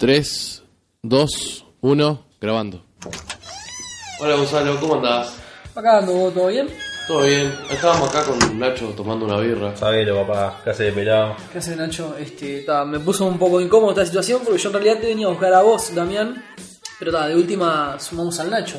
3, 2, 1, grabando. Hola Gonzalo, ¿cómo andás? Acá ando, ¿todo bien? Todo bien. Estábamos acá con Nacho tomando una birra. Sabelo, papá, casi de pelado. ¿Qué haces, Nacho? Este, ta, me puso un poco incómodo esta situación porque yo en realidad te venía a buscar a vos, Damián. Pero ta, de última sumamos al Nacho.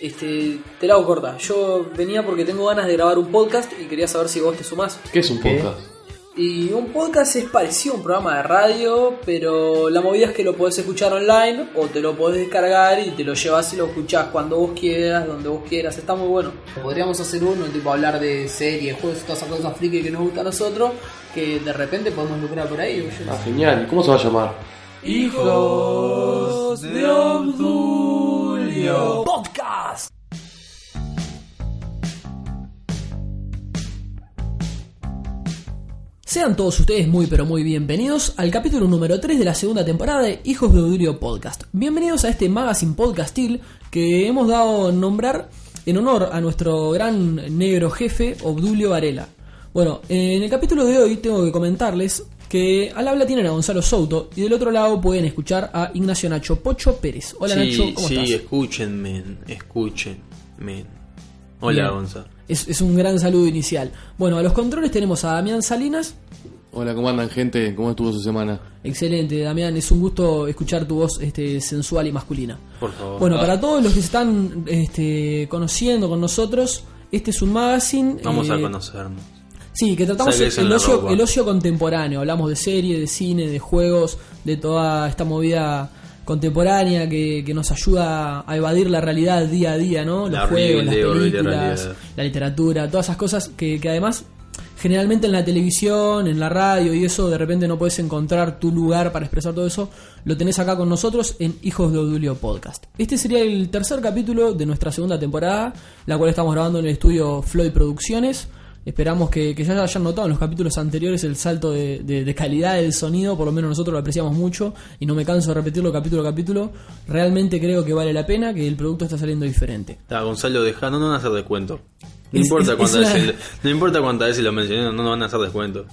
Este, te la hago corta. Yo venía porque tengo ganas de grabar un podcast y quería saber si vos te sumás. ¿Qué es un podcast? Y un podcast es parecido a un programa de radio, pero la movida es que lo podés escuchar online o te lo podés descargar y te lo llevas y lo escuchás cuando vos quieras, donde vos quieras. Está muy bueno. Podríamos hacer uno, tipo hablar de series, juegos, todas esas cosas friki que nos gustan a nosotros, que de repente podemos lucrar por ahí. Ah, genial. ¿Y ¿Cómo se va a llamar? Hijos de Obdulio Podcast. Sean todos ustedes muy pero muy bienvenidos al capítulo número 3 de la segunda temporada de Hijos de Obdulio Podcast. Bienvenidos a este magazine podcastil que hemos dado nombrar en honor a nuestro gran negro jefe Obdulio Varela. Bueno, en el capítulo de hoy tengo que comentarles que al habla tienen a Gonzalo Souto y del otro lado pueden escuchar a Ignacio Nacho Pocho Pérez. Hola sí, Nacho, ¿cómo sí, estás? escúchenme, escúchenme. Hola, Bien. Es, es un gran saludo inicial. Bueno, a los controles tenemos a Damián Salinas. Hola, ¿cómo andan gente? ¿Cómo estuvo su semana? Excelente, Damián, es un gusto escuchar tu voz este, sensual y masculina. Por favor. Bueno, para todos los que se están este, conociendo con nosotros, este es un magazine. Vamos eh, a conocernos. Sí, que tratamos el ocio, el ocio contemporáneo. Hablamos de serie, de cine, de juegos, de toda esta movida contemporánea que, que nos ayuda a evadir la realidad día a día, ¿no? Los La juegos, las películas, la literatura, todas esas cosas que, que además generalmente en la televisión, en la radio y eso, de repente no puedes encontrar tu lugar para expresar todo eso, lo tenés acá con nosotros en Hijos de Odulio Podcast. Este sería el tercer capítulo de nuestra segunda temporada, la cual estamos grabando en el estudio Floyd Producciones. Esperamos que, que ya hayan notado en los capítulos anteriores el salto de, de- de calidad del sonido, por lo menos nosotros lo apreciamos mucho y no me canso de repetirlo capítulo a capítulo. Realmente creo que vale la pena, que el producto está saliendo diferente. Ta, Gonzalo, deja, no, van a hacer descuento. No Es- importa es- cuántas es veces, no importa cuántas veces lo mencioné, no, no van a hacer descuento.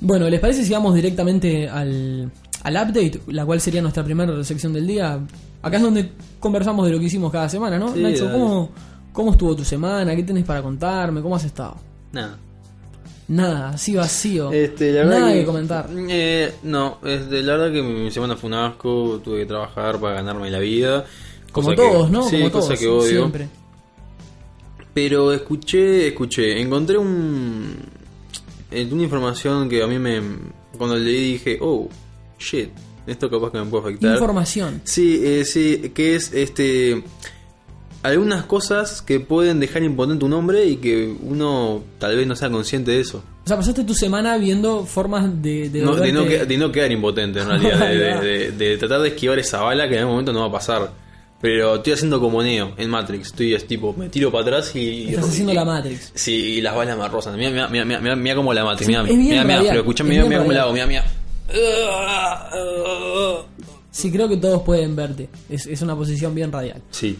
Bueno, ¿les parece si vamos directamente al, al update, la cual sería nuestra primera sección del día? Acá es donde conversamos de lo que hicimos cada semana, ¿no? Sí, Nacho, dale. ¿Cómo, ¿cómo estuvo tu semana? ¿Qué tenés para contarme? ¿Cómo has estado? Nada. Nada, así vacío. Este, la verdad Nada que, comentar. Eh, no, este, la verdad que mi semana fue un asco, tuve que trabajar para ganarme la vida. Como que- todos, ¿no? Sí, Como cosa todos, que odio. siempre. Pero escuché, escuché, encontré un una información que a mí me cuando leí dije, "Oh, shit, esto capaz que me puede afectar." Información. Sí, eh, sí, que es este algunas cosas que pueden dejar impotente un hombre y que uno tal vez no sea consciente de eso. O sea, pasaste tu semana viendo formas de... de No, de, no, volverte- que- de no quedar impotente en realidad, de, de- de- de tratar de esquivar esa bala que en algún momento no va a pasar. Pero estoy haciendo como Neo en Matrix, estoy es tipo, me tiro para atrás y... Estás haciendo y- la Matrix. Sí, y las balas me rozan. Mira, mira, mira, mira, mira cómo la Matrix, Sí, mira, bien mira, mira, pero escuchame, es mira, mira cómo la hago, mira, mira. Sí, creo que todos pueden verte. Es, es una posición bien radial. Sí.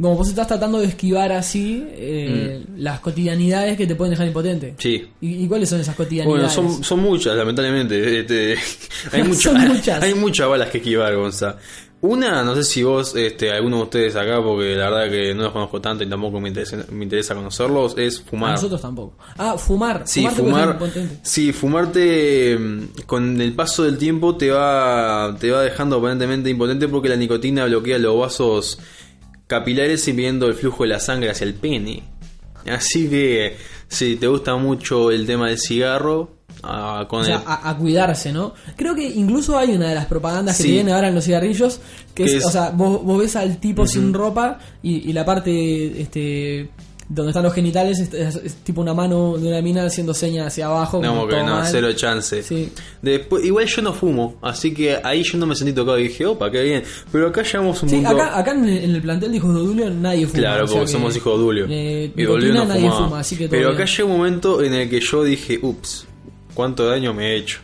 Como vos estás tratando de esquivar así eh, las cotidianidades que te pueden dejar impotente. Mm. Sí. ¿Y, y cuáles son esas Bueno, cotidianidades? son, son muchas, lamentablemente. Este, hay, muchas, Son muchas. hay muchas balas que esquivar, Gonza. Una, no sé si vos, este, alguno de ustedes acá, porque la verdad que no los conozco tanto y tampoco me interesa, me interesa conocerlos, es A fumar. nosotros tampoco. Ah, fumar. Sí, fumar. Sí, fumarte mm, con el paso del tiempo te va, te va dejando aparentemente impotente porque la nicotina bloquea los vasos capilares impidiendo el flujo de la sangre hacia el pene. Así que si te gusta mucho el tema del cigarro, ah, con O sea, el- a, a cuidarse, ¿no? Creo que incluso hay una de las propagandas que Sí. te vienen ahora en los cigarrillos, que Que es, es- o sea, vos, vos ves al tipo sin ropa y, y la parte, este, donde están los genitales es, es- es tipo una mano de una mina haciendo señas hacia abajo. no, que no, mal. cero chance. Sí. Después, igual yo no fumo, así que ahí yo no me sentí tocado y dije, opa, qué bien. Pero acá llegamos a un Sí, punto... acá, acá en, el, en el plantel de hijos de Odulio nadie fuma. Claro, o sea porque que, somos hijos de Dulio. eh, y Dulio no nadie fuma, así que todo Pero acá llega un momento en el que yo dije, ups, ¿cuánto daño me he hecho?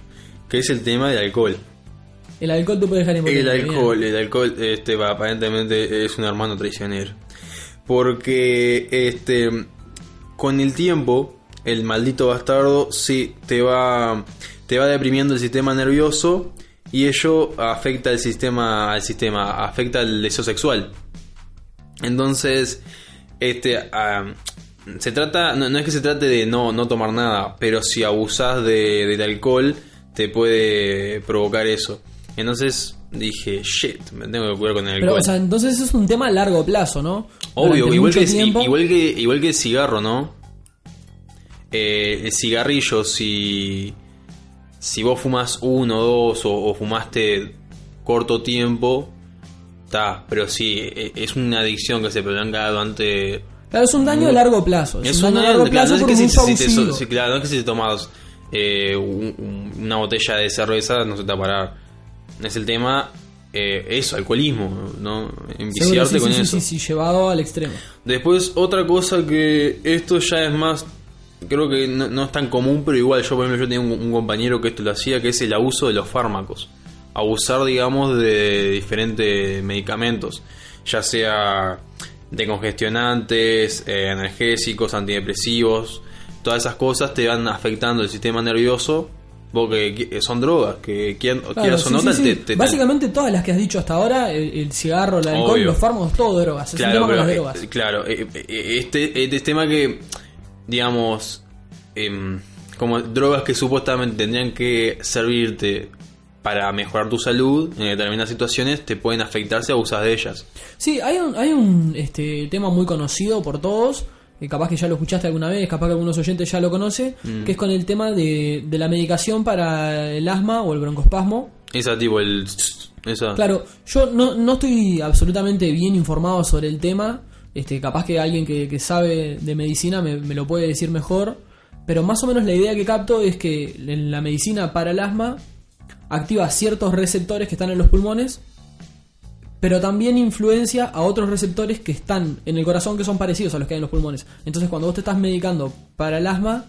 Que es el tema del alcohol. El alcohol te puede dejar impotente. El alcohol, el alcohol, este, va, aparentemente es un hermano traicionero. Porque, este, con el tiempo, el maldito bastardo sí te va, te va deprimiendo el sistema nervioso y ello afecta el sistema, al sistema, afecta el deseo sexual. Entonces, este, ah, se trata, no, no es que se trate de no, no tomar nada, pero si abusas de, del alcohol, te puede provocar eso. Entonces dije, shit, me tengo que cuidar con el Pero, alcohol. o sea, entonces es un tema a largo plazo, ¿no? Obvio, igual que, igual, que, igual que el cigarro, ¿no? Eh, el cigarrillo, si, si vos fumas uno, dos o, o fumaste corto tiempo, está, pero sí, e- es una adicción que se prolonga durante... Claro, es un daño a largo plazo. Es, Es un daño a largo claro, plazo no es por que si, si te, claro, no es que si te tomas eh, un- un- una botella de cerveza no se te va a parar. Es el tema, eh, eso, alcoholismo, ¿no? Enviciarte sí, con sí, eso. sí, sí, llevado al extremo. Después, otra cosa que esto ya es más. Creo que no, no es tan común, pero igual yo, por ejemplo, yo tenía un, un compañero que esto lo hacía, que es el abuso de los fármacos. Abusar, digamos, de diferentes medicamentos, ya sea de congestionantes, eh, analgésicos, antidepresivos, todas esas cosas te van afectando el sistema nervioso, porque qui- son drogas, que quien, Claro, o sí, no, sí, te- Básicamente todas las que has dicho hasta ahora, el, el cigarro, el alcohol, Obvio. los fármacos, todo drogas. Es Claro, un tema con pero, las eh, drogas. claro, eh, eh, este, este tema que, digamos, em, como drogas que supuestamente tendrían que servirte para mejorar tu salud en determinadas situaciones, te pueden afectar si abusas de ellas. Sí, hay un, hay un este, tema muy conocido por todos, que capaz que ya lo escuchaste alguna vez, capaz que algunos oyentes ya lo conocen, Mm. que es con el tema de, de la medicación para el asma o el broncoespasmo. Esa tipo, el... Esa. Claro, yo no, no estoy absolutamente bien informado sobre el tema, este, capaz que alguien que, que sabe de medicina me, me lo puede decir mejor, pero más o menos la idea que capto es que en la medicina para el asma activa ciertos receptores que están en los pulmones, pero también influencia a otros receptores que están en el corazón que son parecidos a los que hay en los pulmones. Entonces cuando vos te estás medicando para el asma,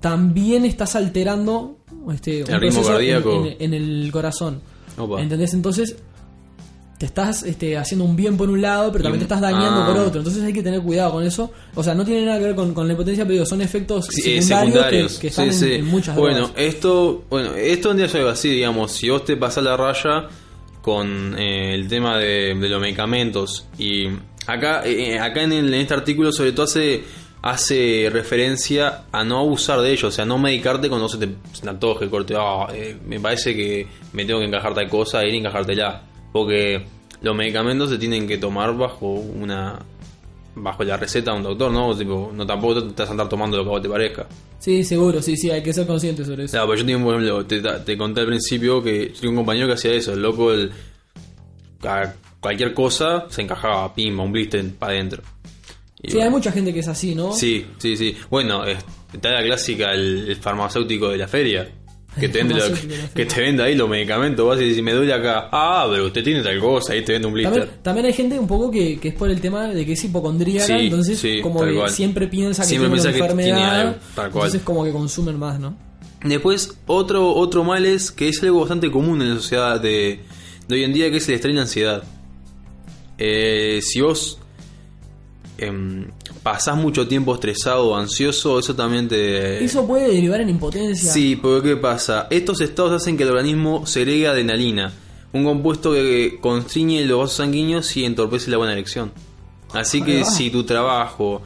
también estás alterando este, un El ritmo en- cardíaco. en- en el corazón. Opa. ¿Entendés? Entonces te estás este, haciendo un bien por un lado, pero también te estás dañando Ah. por otro. Entonces hay que tener cuidado con eso. O sea, no tiene nada que ver con, con la impotencia, pero digo, son efectos Sí, secundarios, secundarios. Que, que están Sí, en, sí. en muchas Bueno, drogas. esto, bueno, esto un día algo así, digamos, si vos te pasás la raya con eh, el tema de, los medicamentos. Y acá, eh, acá en, el- en este artículo sobre todo hace hace referencia a no abusar de ellos, o sea, no medicarte cuando se te, se te antoje, corte, ah, eh, me parece que me tengo que encajar tal cosa, ir y encajártela, porque los medicamentos se tienen que tomar bajo una bajo la receta de un doctor, ¿no? Tipo, no tampoco te vas a andar tomando lo que a vos te parezca. Sí, seguro, sí, sí, hay que ser consciente sobre eso. Claro, pero yo tengo, por ejemplo, te, te conté al principio que yo tenía un compañero que hacía eso, el loco, el, a cualquier cosa se encajaba, pimba, un blister para adentro. Y Sí, hay mucha gente que es así, ¿no? sí, sí, sí. Bueno, es- está la clásica, el, el farmacéutico de la feria. Que te, vende lo- que te vende ahí los medicamentos, vas y dices, me duele acá. Ah, pero usted tiene tal cosa, ahí te vende un blister. También, también hay gente un poco que, que es por el tema de que es hipocondríaca, Sí, entonces sí, como que cual. siempre piensa que Siempre tiene una piensa que tiene enfermedad, algo, tal cual. entonces como que consumen más, ¿no? Después, otro, otro mal es que es algo bastante común en la sociedad de, de hoy en día, que es el estrés y la ansiedad. Eh, si vos em, pasás mucho tiempo estresado o ansioso, eso también te... Eso puede derivar en impotencia. Sí, porque ¿qué pasa? Estos estados hacen que el organismo segregue adrenalina, un compuesto que constriñe los vasos sanguíneos y entorpece la buena erección. Así que si tu trabajo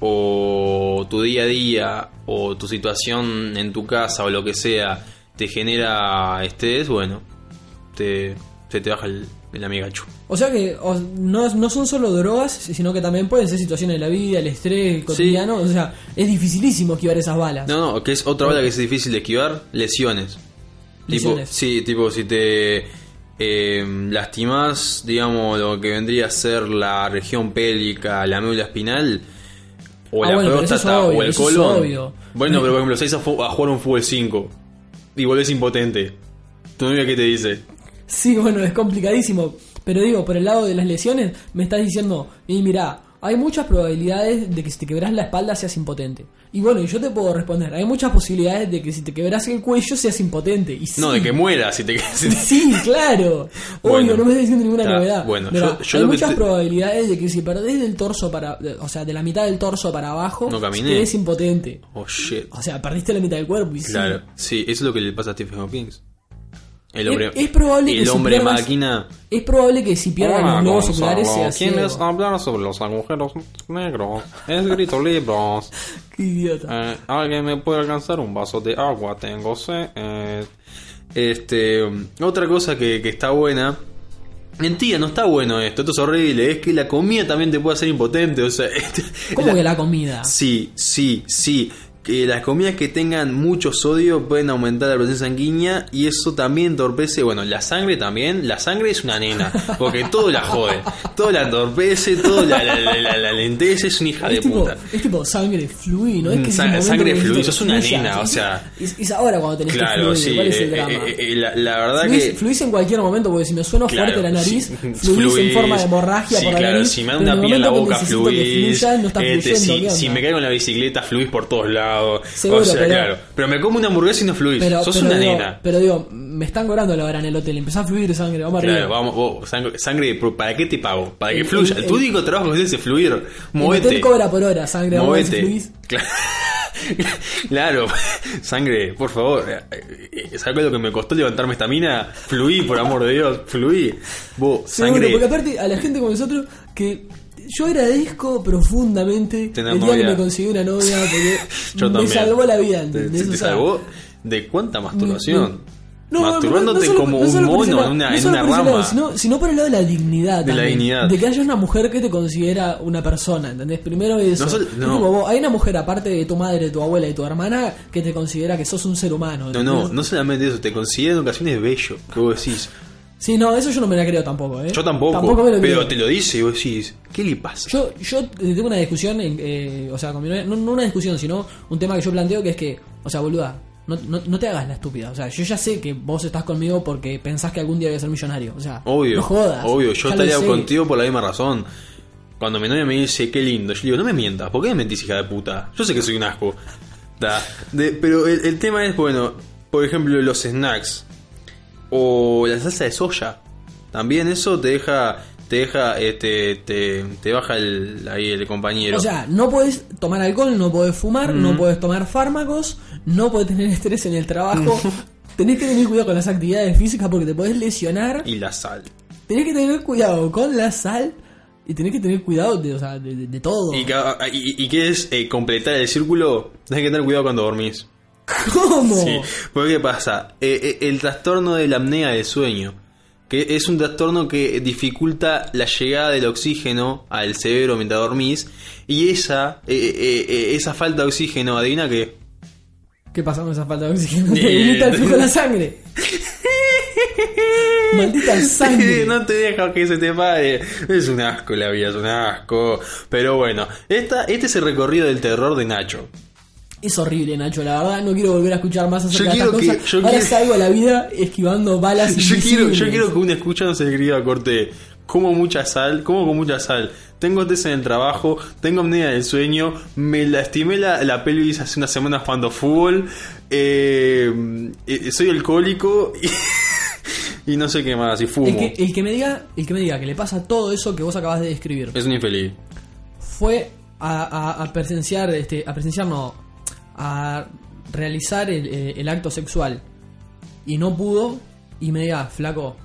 o tu día a día o tu situación en tu casa o lo que sea te genera estrés, bueno, te, se te baja el, el amigacho. O sea que o- no, no son solo drogas, sino que también pueden ser situaciones de la vida, el estrés cotidiano. O sea, es dificilísimo esquivar esas balas. No, no, que es otra bala que es difícil de esquivar, lesiones. Lesiones. Tipo, sí, tipo si te eh, lastimas, digamos, lo que vendría a ser la región pélvica, la médula espinal, o Ah, la bueno, es próstata obvio, o el colon. Bueno, pero por ejemplo, salís a, a jugar un fútbol 5 y volvés impotente. ¿Tu novia qué te dice? Sí, bueno, es complicadísimo. Pero digo, por el lado de las lesiones, me estás diciendo, y mira, hay muchas probabilidades de que si te quebras la espalda seas impotente. Y bueno, yo te puedo responder, hay muchas posibilidades de que si te quebras el cuello seas impotente. Y sí, No, de que mueras si te si te- Sí, claro. Bueno, Obvio, no me estás diciendo ninguna novedad. bueno, Mirá, yo- yo hay muchas te- probabilidades de que si perdés del torso para. o sea, de la mitad del torso para abajo, No caminé. eres impotente. Oh shit. O sea, perdiste la mitad del cuerpo y sí. Claro, sí, eso es lo que le pasa a Stephen Hawking. El hombre, Es- es probable el que si pierdas- máquina. Es probable que si pierdan los globos oculares sea ¿Quieres hablar sobre los agujeros negros? Es grito libros. Qué idiota. Eh, ¿Alguien me puede alcanzar un vaso de agua? Tengo sed. Eh, Este, otra cosa que, que está buena. Mentira, no está bueno esto, esto es horrible. Es que la comida también te puede hacer impotente. O sea, este- ¿Cómo la- que la comida? Sí, sí, sí. Que las comidas que tengan mucho sodio pueden aumentar la presión sanguínea y eso también entorpece, bueno, la sangre también, la sangre es una nena, porque todo la jode, todo la entorpece, todo la, la, la, la- lentece, es una hija de Es tipo, puta. es tipo sangre fluid, ¿no? Es que es sangre que necesito fluid, que sos una fluya. nena, o sea. Es, es ahora cuando tenés que Claro, fluir, sí, ¿cuál es eh, el drama? eh, eh, la, verdad Fluís, que... fluís en cualquier momento, porque si me suena Claro, fuerte la nariz, sí, fluís, en fluís, forma de hemorragia sí, por la claro, nariz. Si me da una en el pía en la que boca, que fluís. fluya, no está este, fluyendo, si, ¿qué si me caigo en la bicicleta, fluís por todos lados. Seguro, o sea, pero- claro. Pero me como una hamburguesa y no fluís. Pero, Sos pero una digo, nena. pero digo, me están cobrando la hora en el hotel, empezá a fluir sangre, vamos Claro, arriba. vamos, sangre, sangre, ¿para qué te pago? Para que El- fluya. el- tu el- único trabajo es ese, fluir. el Movete. hotel cobra por hora sangre, vamos a Movete. Claro. Claro, sangre, por favor. Eh, eh, ¿Sabes lo que me costó levantarme esta mina? Fluí, por amor de Dios, fluí. Vos, Seguro, sangre. porque aparte a la gente como nosotros que yo agradezco profundamente Tener el día que me conseguí una novia porque Yo me también. salvó la vida, ¿Te, ¿entendés? te- te O sea, salvó de cuánta masturbación? no, no, Masturbándote solo- como un solo por mono lado, en una, no en solo una por ese rama. lado, sino, sino por el lado de la dignidad De la también, dignidad. de que haya una mujer que te considera una persona ¿entendés? primero eso No sol- Es no. como vos, hay una mujer aparte de tu madre, tu abuela y tu hermana que te considera que sos un ser humano No, no, ¿entendés? no solamente eso, te considera en ocasiones bello, que vos decís. Sí, no, eso yo no me la creo tampoco ¿eh? Yo tampoco, me lo pero creo. te lo dice y vos decís, ¿qué le pasa? Yo, yo tengo una discusión, eh, o sea, con mi novia, no, no una discusión, sino un tema que yo planteo que es que, o sea, boluda, no, no, no te hagas la estúpida. O sea, yo ya sé que vos estás conmigo porque pensás que algún día voy a ser millonario. O sea, Obvio, no jodas. obvio, yo estaría contigo por la misma razón. Cuando mi novia me dice, qué lindo, yo le digo, no me mientas, ¿por qué me mentís, hija de puta? Yo sé que soy un asco. De- pero el, el tema es, bueno, por ejemplo, los snacks o la salsa de soya. También eso te deja, te deja, este, te, te baja el, ahí el compañero. O sea, no puedes tomar alcohol, no puedes fumar, Mm. no puedes tomar fármacos, no puedes tener estrés en el trabajo. Tenés que tener cuidado con las actividades físicas porque te podés lesionar. y la sal. Tenés que tener cuidado con la sal y tenés que tener cuidado de, o sea, de, de- de todo. ¿Y, y, y es eh, completar el círculo? Tienes que tener cuidado cuando dormís. ¿Cómo? Sí, porque ¿qué pasa? Eh, eh, el trastorno de la apnea del sueño, que es un trastorno que dificulta la llegada del oxígeno al cerebro mientras dormís, y esa, eh, eh, esa falta de oxígeno, adivina que... ¿Qué pasa con esa falta de oxígeno? Te limita el flujo de la sangre. Maldita sangre. no te deja que se te pare. Es un asco la vida, es un asco. Pero bueno, esta, este es el recorrido del terror de Nacho. Es horrible, Nacho, la verdad. No quiero volver a escuchar más acerca Yo de quiero que- yo Ahora quiero- salgo a la vida esquivando balas Yo quiero, yo quiero que un escucha no se escriba corte. Como mucha sal, como con mucha sal. Tengo test en el trabajo, tengo apnea del sueño, me lastimé la, la pelvis hace unas semanas jugando fútbol, eh, eh, soy alcohólico y, y no sé qué más, y fumo. El que, el que me diga, el que me diga que le pasa todo eso que vos acabas de describir Es un infeliz. fue a, a- a presenciar, este, a presenciar no, a realizar el, eh, el acto sexual y no pudo y me diga, flaco,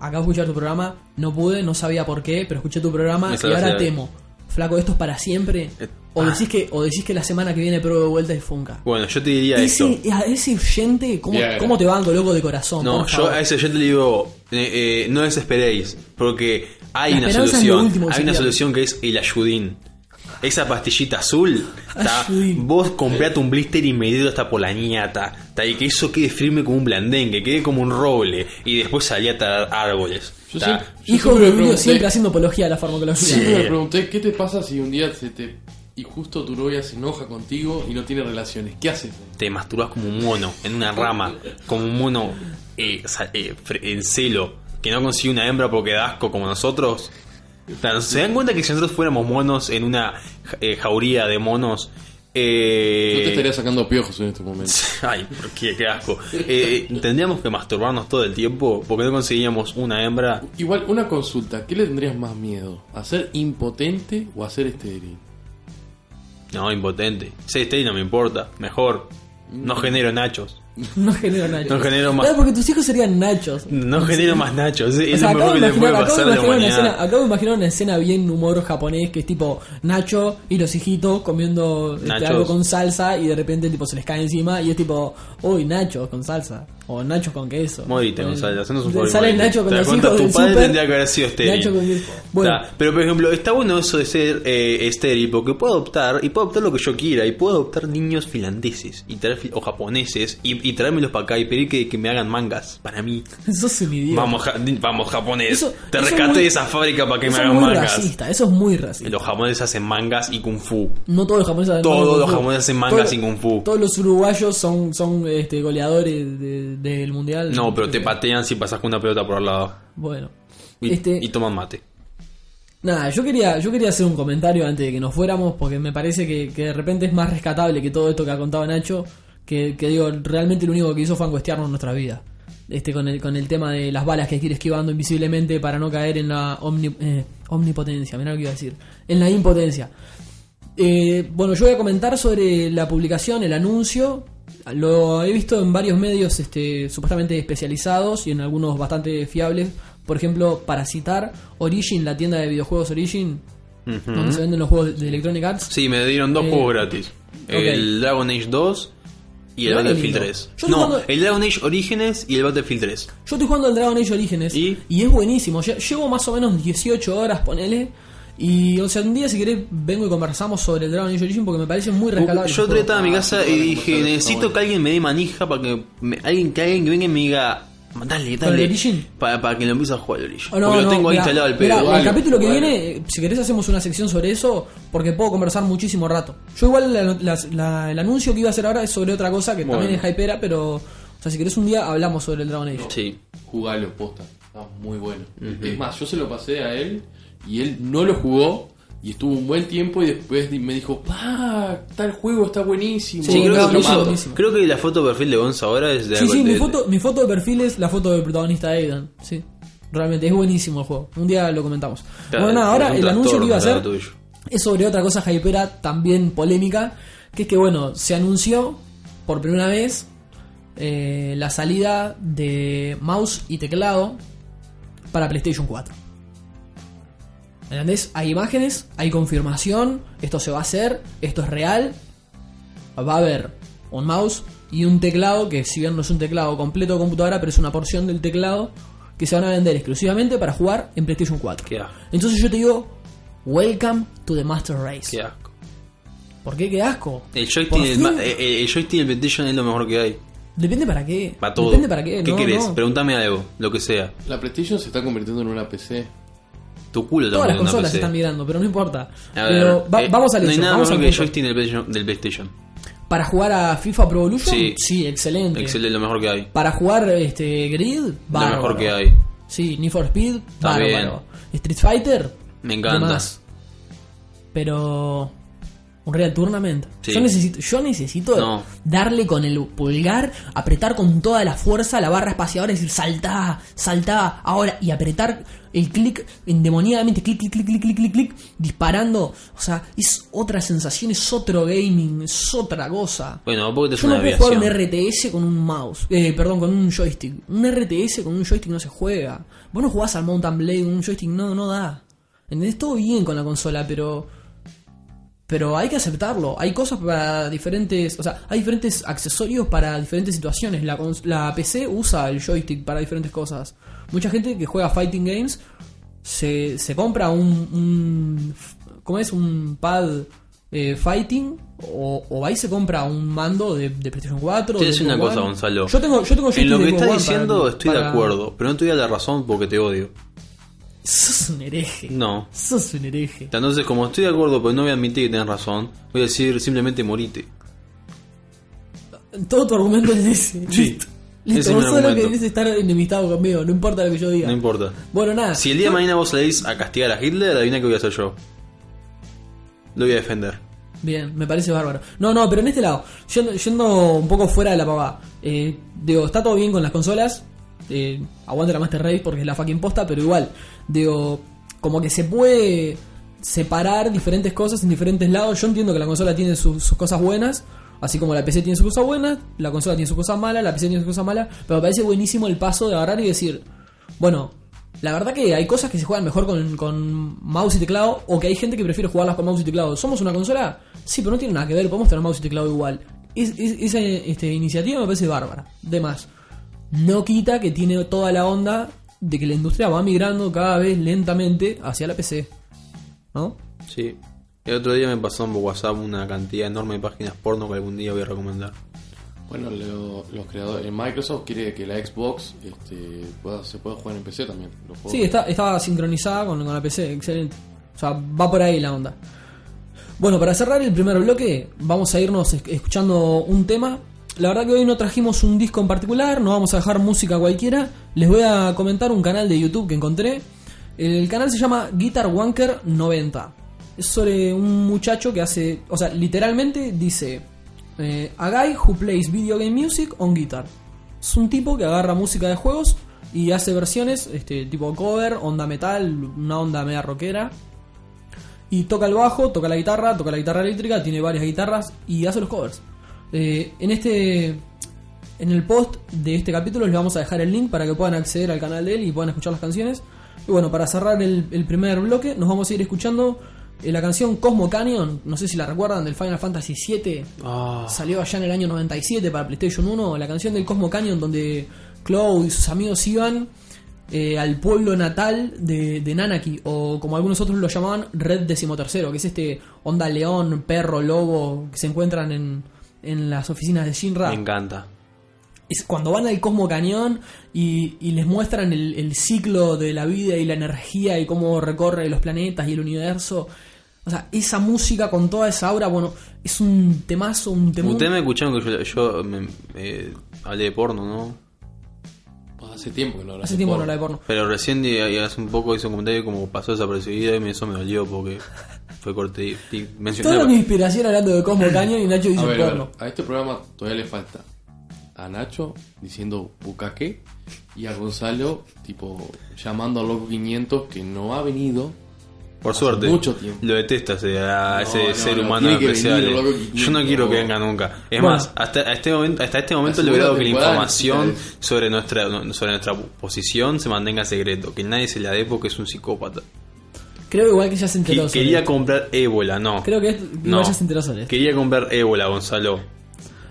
acabo de escuchar tu programa, no pude, no sabía por qué, pero escuché tu programa y ahora temo. Flaco, esto es para siempre. Eh, O ah. decís que, o decís que la semana que viene pruebo de vuelta y funca. Bueno, yo te diría esto. Ese, a ese oyente, ¿cómo, Bien. ¿cómo te banco, loco de corazón? No, yo a ese yo te le digo, eh, eh, no desesperéis, porque hay La una esperanza es lo solución, hay una solución que es el ayudín. Esa pastillita azul, ta, vos comprate un blister y medilo hasta por la ñata, ta, y que eso quede firme como un blandén, que quede como un roble, y después salía a árboles. Yo ta. siempre- yo Hijo siempre de pregunté- siempre haciendo apología a la farmacología. Sí. Siempre me pregunté, ¿qué te pasa si un día se te... y justo tu novia se enoja contigo y no tiene relaciones? ¿Qué haces? Te masturbas como un mono, en una rama, como un mono eh, sa- eh, en celo, que no consigue una hembra porque da asco como nosotros. ¿Se dan cuenta que si nosotros fuéramos monos en una eh, jauría de monos... eh, Yo te estaría sacando piojos en este momento. Ay, ¿por qué? Qué asco. Eh, ¿Tendríamos que masturbarnos todo el tiempo porque no conseguíamos una hembra? Igual, una consulta, ¿qué le tendrías más miedo? ¿A ser impotente o a ser estéril? No, impotente. Ser estéril no me importa. Mejor. No genero nachos. No genero nachos. No genero más- Claro, porque tus hijos serían nachos. No genero más nachos. Es, O sea, lo acabo mejor que le puede pasar a la escena, humanidad. acabo de imaginar una escena bien humor japonés que es tipo Nacho y los hijitos comiendo este, algo con salsa y de repente tipo se les cae encima y es tipo, uy, nachos con salsa o nachos con queso. Morite. Gonzalo, hacenos un favor. Sale. Nacho con ¿Te das los cuenta? hijos Tu del padre tendría que haber sido estéril. Nacho con Bueno, Da, pero por ejemplo, está bueno eso de ser eh, estéril porque puedo adoptar y puedo adoptar lo que yo quiera y puedo adoptar niños finlandeses y traer, fi- o japoneses y, y traérmelos para acá y pedir que, que me hagan mangas para mí. sos un idiota. Vamos, ja- vamos japonés, Eso- te eso es rescaté muy- de esa fábrica para que me eso hagan es muy mangas. racista, eso es muy racista. Los japoneses hacen mangas y kung fu. No todos los japoneses hacen Todos mangas los kung fu. japoneses hacen mangas Todos- y kung fu. Todos los uruguayos son, son este, goleadores de- del mundial. No, pero te patean si pasas con una pelota por al lado. Bueno. Y, Este- y toman mate. Nada, yo quería, yo quería hacer un comentario antes de que nos fuéramos, porque me parece que, que de repente es más rescatable que todo esto que ha contado Nacho, que, que digo, realmente lo único que hizo fue angustiarnos nuestra vida. Este, con el, con el tema de las balas que hay que ir esquivando invisiblemente para no caer en la omni- eh, omnipotencia, mirá lo que iba a decir, en la impotencia. Eh, bueno, yo voy a comentar sobre la publicación, el anuncio. Lo he visto en varios medios este, supuestamente especializados y en algunos bastante fiables. Por ejemplo, para citar Origin, la tienda de videojuegos Origin, donde se venden los juegos de Electronic Arts. Sí, me dieron dos Eh, juegos gratis. El. Dragon Age 2 y el Battlefield lindo. 3. Yo No, jugando- el Dragon Age Orígenes y el Battlefield 3. Yo estoy jugando al Dragon Age Orígenes ¿Y? y, es buenísimo. Lle- Llevo más o menos 18 horas, ponele. Y, o sea, un día si querés vengo y conversamos sobre el Dragon Age Origin porque me parece muy rescatable. Yo entré a mi casa y dije, necesito bueno. que alguien me dé manija para que me- alguien que alguien que venga y me diga, dale, ¿Con el dale. Origin? Para, para que lo empiece a jugar el Origin. Oh, no, Porque lo no, tengo ahí instalado al mirá, pedo. el Vale, capítulo que vale. viene, si querés hacemos una sección sobre eso, porque puedo conversar muchísimo rato. Yo igual la- la- la- el anuncio que iba a hacer ahora es sobre otra cosa que también es hypera, pero o sea, si querés un día hablamos sobre el Dragon Age. Sí. Jugalo, posta. Está muy bueno. Es más, yo se lo pasé a él y él no lo jugó y estuvo un buen tiempo y después me dijo, pa, tal juego está buenísimo. Sí, creo, que, buenísimo. creo la foto de perfil de Gonza ahora es de Sí, sí, de- mi foto, mi foto de perfil es la foto del protagonista Aidan, sí. Realmente es buenísimo el juego. Un día lo comentamos. Claro, bueno, nada, ahora el anuncio que iba a hacer es sobre otra cosa hypera también polémica, que es que bueno, se anunció por primera vez eh, la salida de mouse y teclado para PlayStation 4. ¿Entendés? Hay imágenes, hay confirmación, esto se va a hacer, esto es real. Va a haber un mouse y un teclado, que si bien no es un teclado completo de computadora, pero es una porción del teclado que se van a vender exclusivamente para jugar en PlayStation 4. Qué asco. Entonces yo te digo, welcome to the Master Race. Qué asco. ¿Por qué? ¿Qué asco? El joystick, el, fin- ma- eh, eh, el joystick del PlayStation es lo mejor que hay. Depende para qué. Para todo. Depende para qué. ¿Qué no, querés? no. Pregúntame algo, lo que sea. La PlayStation se está convirtiendo en una PC. Tu culo Todas las consolas se PC. están mirando, pero no importa. A pero ver, va- eh, vamos al No hay nada vamos al que joystick del PlayStation. del PlayStation. Para jugar a FIFA Pro Evolution, Sí. sí, excelente. Excelente, lo mejor que hay. Para jugar este Grid, bárbaro. Lo mejor que hay. Sí, Need for Speed, bárbaro. Street Fighter, Me encanta. demás. Pero un Real Tournament. Sí. Yo necesito, yo necesito No. darle con el pulgar, apretar con toda la fuerza la barra espaciadora y decir saltá, saltá, ahora y apretar el clic endemoniadamente, clic, clic, clic, clic, clic, clic, clic, disparando. O sea, es otra sensación, es otro gaming, es otra cosa. Bueno, porque te Yo una no puedo jugar un. RTS con un mouse. Eh, perdón, con un joystick. Un RTS con un joystick no se juega. Vos no jugás al Mountain Blade con un joystick, no, no da. ¿Entendés? Todo bien con la consola, pero. Pero hay que aceptarlo. Hay cosas para diferentes. O sea, hay diferentes accesorios para diferentes situaciones. La, la PC usa el joystick para diferentes cosas. Mucha gente que juega fighting games se, se compra un, un. ¿Cómo es? Un pad eh, fighting. O, y se compra un mando de, de PlayStation 4. Te voy a decir una cosa. Gonzalo. Yo tengo, yo tengo En lo que estás diciendo para- estoy de acuerdo, pero no te doy la razón porque te odio. Sos un hereje. No. Sos un hereje. Entonces, como estoy de acuerdo, pero no voy a admitir que tenés razón, voy a decir simplemente morite. Todo tu argumento es ese. Sí. Listo. Vos solo argumento. querés estar enemistado conmigo, no importa lo que yo diga. No importa. Bueno, nada. Si el día de mañana vos salís a castigar a Hitler, adivina qué voy a hacer yo. Lo voy a defender. Bien, me parece bárbaro. No, no, pero en este lado, yendo, yendo un poco fuera de la pavada. Eh, digo, está todo bien con las consolas. Eh, aguante la Master Race porque es la fucking posta, pero igual, digo, como que se puede separar diferentes cosas en diferentes lados. Yo entiendo que la consola tiene sus, cosas buenas. Así como la PC tiene sus cosas buenas, la consola tiene sus cosas malas, la PC tiene sus cosas malas, pero me parece buenísimo el paso de agarrar y decir, bueno, la verdad que hay cosas que se juegan mejor con, mouse y teclado, o que hay gente que prefiere jugarlas con mouse y teclado. ¿Somos una consola? Sí, pero no tiene nada que ver, podemos tener mouse y teclado igual. Es- esa este, iniciativa me parece bárbara. De más, no quita que tiene toda la onda de que la industria va migrando cada vez lentamente hacia la PC. ¿No? Sí. El otro día me pasó en WhatsApp una cantidad enorme de páginas porno que algún día voy a recomendar. Bueno, lo- los creadores, Microsoft quiere que la Xbox este, pueda- se pueda jugar en PC también. los. Sí, está, estaba sincronizada con, con la PC, excelente. O sea, va por ahí la onda. Bueno, para cerrar el primer bloque, vamos a irnos es- escuchando un tema. La verdad que hoy no trajimos un disco en particular, no vamos a dejar música cualquiera. Les voy a comentar un canal de YouTube que encontré. El canal se llama Guitar Wanker 90. Es sobre un muchacho que hace, o sea, literalmente dice, eh, a guy who plays video game music on guitar. Es un tipo que agarra música de juegos y hace versiones, este tipo cover, onda metal, una onda media rockera. Y toca el bajo, toca la guitarra, toca la guitarra eléctrica, tiene varias guitarras y hace los covers. Eh, en este en el post de este capítulo les vamos a dejar el link para que puedan acceder al canal de él y puedan escuchar las canciones. Y bueno, para cerrar el, el primer bloque, nos vamos a ir escuchando eh, la canción Cosmo Canyon. No sé si la recuerdan del Final Fantasy VII. Ah, Salió allá en el año 97 para PlayStation 1. La canción del Cosmo Canyon, donde Cloud y sus amigos iban eh, al pueblo natal de, de Nanaki, o como algunos otros lo llamaban, Red Decimotercero, que es este onda león, perro, lobo que se encuentran en, en las oficinas de Shinra me encanta. es cuando van al Cosmo Cañón y, y les muestran el, el ciclo de la vida y la energía y cómo recorre los planetas y el universo. O sea, esa música con toda esa aura, bueno, es un temazo, un temón. Ustedes me escucharon que yo, yo me- eh, hablé de porno, ¿no? Hace tiempo que no hablas Hace de tiempo porno. no la de porno. Pero recién y- y hace un poco hizo un comentario como pasó desapercibido y me- eso me dolió porque fue corte mencioné Toda mi inspiración hablando de Cosmo Cañón y Nacho dice A ver, a ver, a este programa todavía le falta a Nacho diciendo bucaque y a Gonzalo tipo llamando al loco 500 que no ha venido Por hace suerte. mucho tiempo. Lo detesta ese, a No, ese no, ser no, humano que especial. venir, loco, Yo no que- quiero que venga nunca. Es Bueno. más, hasta, a este momento, hasta este momento he segunda logrado que la información sobre nuestra, sobre nuestra posición se mantenga secreto. Que nadie se la dé porque es un psicópata. Creo igual que ya se Que- enteró sobre quería comprar ébola, no. Creo que es- no. ya se enteró sobre esto. Quería comprar ébola, Gonzalo.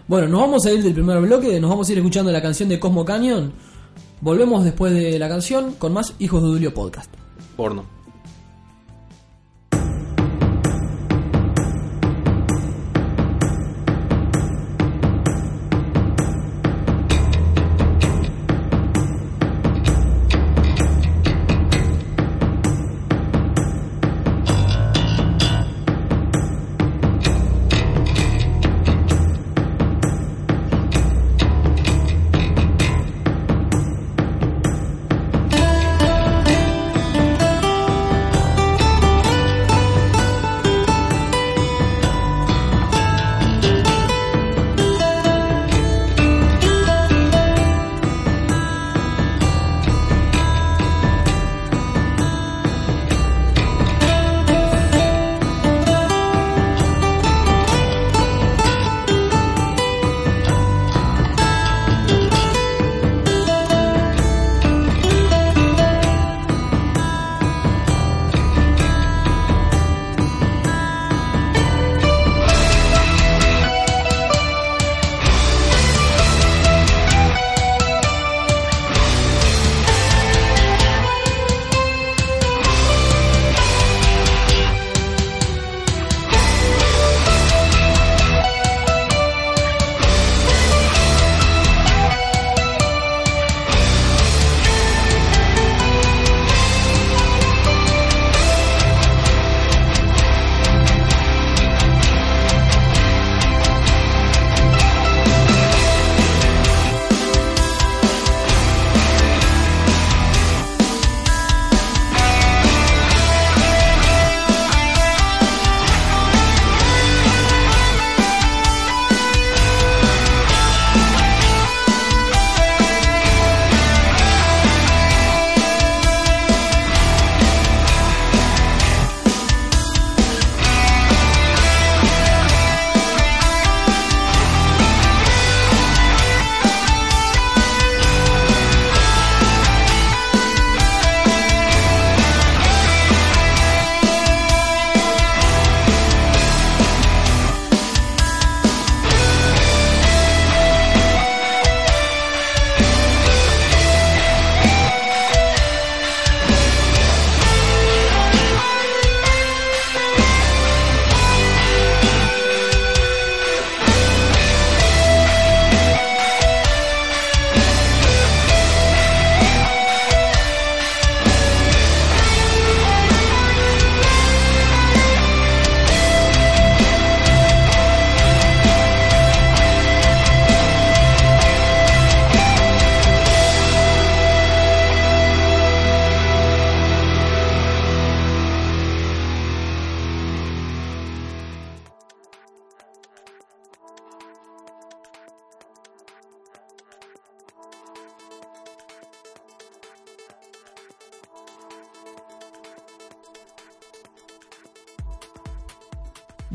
Bueno, nos vamos a ir del primer bloque, nos vamos a ir escuchando la canción de Cosmo Canyon. Volvemos después de la canción con más Hijos de Dulio Podcast. Porno.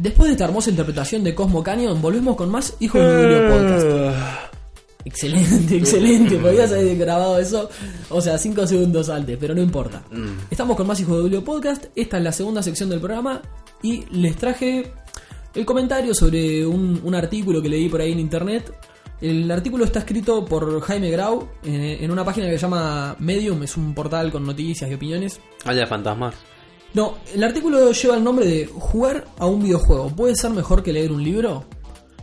Después de esta hermosa interpretación de Cosmo Canyon, volvemos con más Hijos de Julio Podcast. Excelente, excelente. Podías haber grabado eso, o sea, cinco segundos antes, pero no importa. Estamos con más Hijos de Julio Podcast. Esta es la segunda sección del programa y les traje el comentario sobre un, un artículo que leí por ahí en internet. El artículo está escrito por Jaime Grau eh, en una página que se llama Medium, es un portal con noticias y opiniones. Habla de fantasmas. No, el artículo lleva el nombre de Jugar a un videojuego. ¿Puede ser mejor que leer un libro?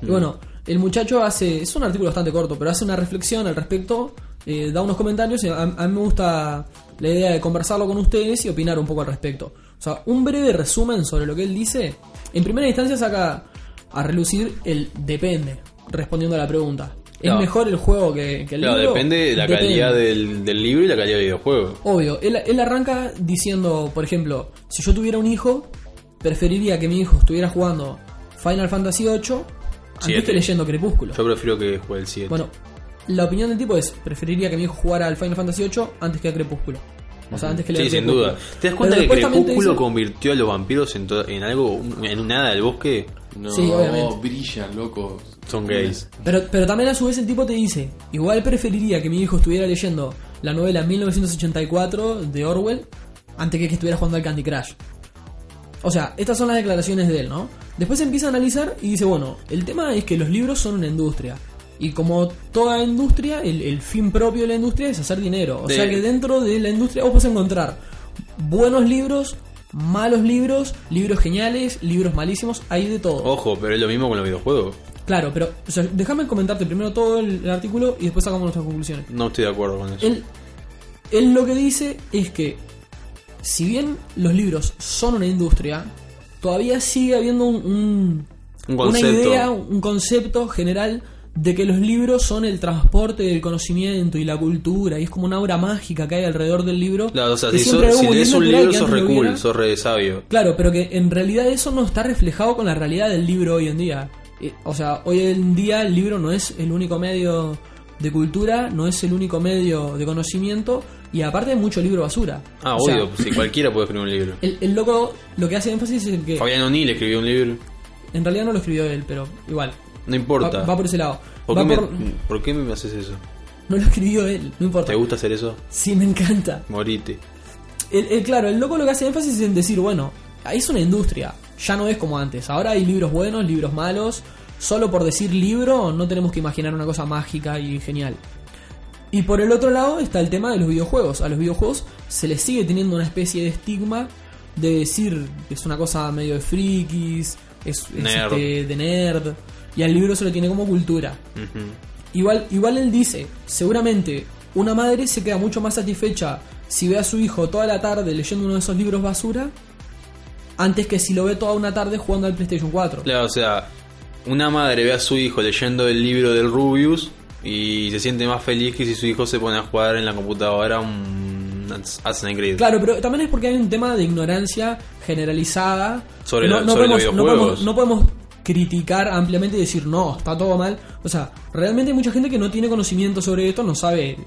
Y bueno, el muchacho hace. Es un artículo bastante corto, pero hace una reflexión al respecto. eh, da unos comentarios y a, a mí me gusta la idea de conversarlo con ustedes y opinar un poco al respecto. O sea, un breve resumen sobre lo que él dice. En primera instancia saca a relucir el depende, respondiendo a la pregunta. ¿Es mejor el juego que, que el Claro, libro? depende de la Depende. calidad del, del libro y la calidad del videojuego. Obvio, él, él arranca diciendo, por ejemplo, si yo tuviera un hijo, preferiría que mi hijo estuviera jugando Final Fantasy VIII antes que leyendo Crepúsculo. Yo prefiero que juegue el 7. Bueno, la opinión del tipo es, preferiría que mi hijo jugara al Final Fantasy VIII antes que a Crepúsculo. O sea, antes que leer sí, sin duda. ¿Te das cuenta Pero que Crepúsculo dice- convirtió a los vampiros en, to- en algo, en un hada del bosque? No, Sí, obviamente. brillan, loco. Son gays. Pero, pero también a su vez el tipo te dice, igual preferiría que mi hijo estuviera leyendo la novela 1984 de Orwell antes que que estuviera jugando al Candy Crush. O sea, estas son las declaraciones de él, ¿no? Después empieza a analizar y dice, bueno, el tema es que los libros son una industria. Y como toda industria, el, el fin propio de la industria es hacer dinero. O De- sea que dentro de la industria vos podés encontrar buenos libros, malos libros, libros geniales, libros malísimos, hay de todo. Ojo, pero es lo mismo con los videojuegos. Claro, pero o sea, déjame comentarte primero todo el, el artículo y después sacamos nuestras conclusiones. No estoy de acuerdo con eso. Él, él lo que dice es que, si bien los libros son una industria, todavía sigue habiendo un, un- Un una idea, un concepto general de que los libros son el transporte del conocimiento y la cultura, y es como una obra mágica que hay alrededor del libro. Claro, o sea, si, lees un libro sos re cool, sos re sabio. Claro, pero que en realidad eso no está reflejado con la realidad del libro hoy en día. O sea, hoy en día el libro no es el único medio de cultura, no es el único medio de conocimiento y aparte hay mucho libro basura. Ah, O sea, obvio, si cualquiera puede escribir un libro. el, el loco lo que hace énfasis es en que Fabián O'Neill escribió un libro. en realidad no lo escribió él, pero igual. No importa. Va, va por ese lado. ¿Por, Va qué me, por- ¿Por qué me haces eso? No lo escribió él, no importa. ¿Te gusta hacer eso? Sí, me encanta. Morite. El, el- claro, el loco lo que hace énfasis es en decir, bueno, es una industria, ya no es como antes. Ahora hay libros buenos, libros malos. Solo por decir libro no tenemos que imaginar una cosa mágica y genial. Y por el otro lado está el tema de los videojuegos. A los videojuegos se les sigue teniendo una especie de estigma de decir que es una cosa medio de frikis, es, es, Nerd. este, de nerd. Y al libro se lo tiene como cultura. Igual, igual él dice, seguramente una madre se queda mucho más satisfecha si ve a su hijo toda la tarde leyendo uno de esos libros basura, antes que si lo ve toda una tarde jugando al PlayStation 4. Claro, o sea, una madre ve a su hijo leyendo el libro del Rubius y se siente más feliz que si su hijo se pone a jugar en la computadora un Assassin's Creed. Claro, pero también es porque hay un tema de ignorancia generalizada. Sobre no, la- no sobre los podemos, no videojuegos. podemos- no podemos criticar ampliamente y decir, no, está todo mal. O sea, realmente hay mucha gente que no tiene conocimiento sobre esto, no sabe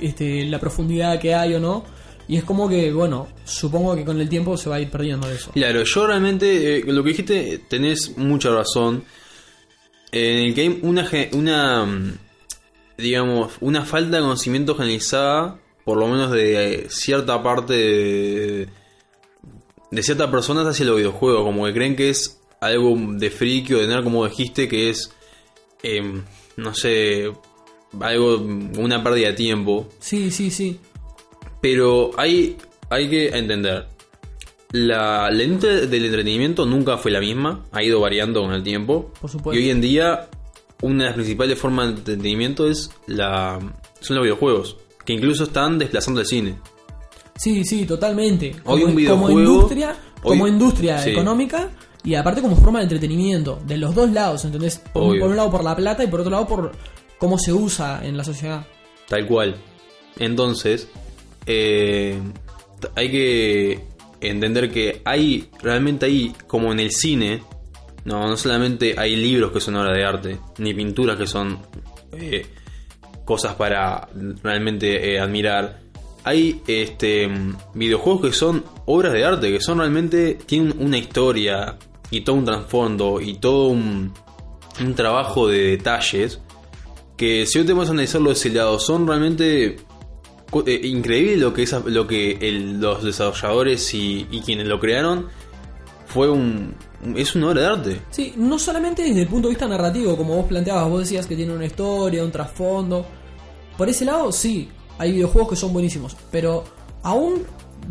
este, la profundidad que hay o no. Y es como que, bueno, supongo que con el tiempo se va a ir perdiendo eso. Claro, yo realmente, eh, lo que dijiste, tenés mucha razón. En el hay una, una, digamos, una falta de conocimiento generalizada, por lo menos de eh, cierta parte de, de ciertas personas hacia los videojuegos, como que creen que es algo de friki o de nerd, como dijiste, que es, em, no sé, algo, una pérdida de tiempo. Sí, sí, sí. Pero hay, hay que entender. La, la industria del entretenimiento nunca fue la misma, ha ido variando con el tiempo. Por supuesto. Y hoy en día, una de las principales formas de entretenimiento es la, son los videojuegos, que incluso están desplazando el cine. Sí, sí, totalmente. Hoy como, un videojuego- como industria, hoy- como industria sí. económica y aparte como forma de entretenimiento, de los dos lados, ¿entendés? Por un lado por la plata y por otro lado por cómo se usa en la sociedad. Tal cual. Entonces, eh, hay que entender que hay, realmente hay, como en el cine, no, no solamente hay libros que son obras de arte, ni pinturas que son eh, cosas para realmente eh, admirar. Hay este videojuegos que son obras de arte, que son realmente, tienen una historia, y todo un trasfondo y todo un, trabajo de detalles que si yo te vas a analizarlo de ese lado son realmente increíble lo que, esa- lo que el- los desarrolladores y, y quienes lo crearon fue un... es una obra de arte. Sí, no solamente desde el punto de vista narrativo, como vos planteabas, vos decías que tiene una historia, un trasfondo. Por ese lado, sí, hay videojuegos que son buenísimos, pero aún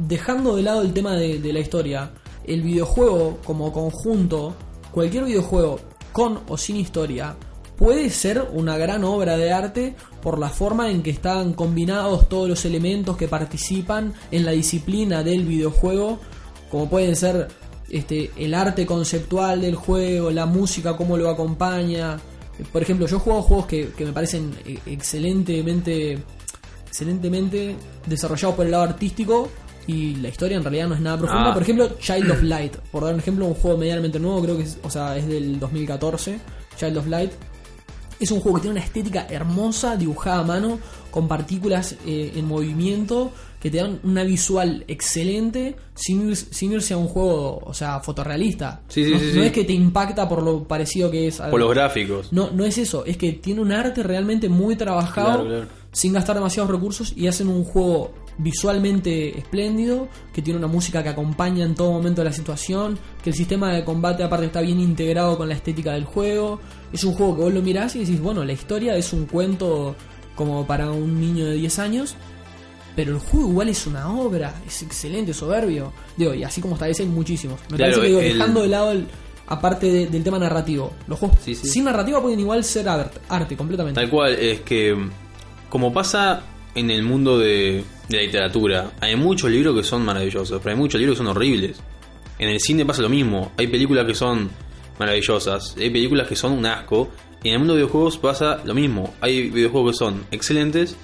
dejando de lado el tema de la historia, el videojuego como conjunto, cualquier videojuego con o sin historia, puede ser una gran obra de arte por la forma en que están combinados todos los elementos que participan en la disciplina del videojuego, como pueden ser este, el arte conceptual del juego, la música, cómo lo acompaña. Por ejemplo, yo juego juegos que, que me parecen eh, excelentemente, excelentemente desarrollados por el lado artístico y la historia en realidad no es nada profunda. Ah. Por ejemplo, Child of Light, por dar un ejemplo, un juego medianamente nuevo, creo que es, o sea, es del 2014, Child of Light. Es un juego que tiene una estética hermosa, dibujada a mano, con partículas eh, en movimiento, que te dan una visual excelente, sin, ir- sin irse a un juego, o sea, fotorrealista. Sí, sí, no, sí, no es que te impacta por lo parecido que es. Por los gráficos. no, no es eso, es que tiene un arte realmente muy trabajado, Claro, claro. sin gastar demasiados recursos y hacen un juego visualmente espléndido, que tiene una música que acompaña en todo momento la situación, que el sistema de combate aparte está bien integrado con la estética del juego. Es un juego que vos lo mirás y decís, bueno, la historia es un cuento como para un niño de 10 años, pero el juego igual es una obra, es excelente, soberbio. Digo, y así como establece hay muchísimos. Me Claro, parece que digo, el- dejando de lado el, aparte de- del tema narrativo, los juegos Sí, sí. sin narrativa pueden igual ser arte, arte completamente. Tal cual, es que como pasa en el mundo de, de la literatura, hay muchos libros que son maravillosos, pero hay muchos libros que son horribles. En el cine pasa lo mismo, hay películas que son maravillosas, hay películas que son un asco, y en el mundo de videojuegos pasa lo mismo, hay videojuegos que son excelentes,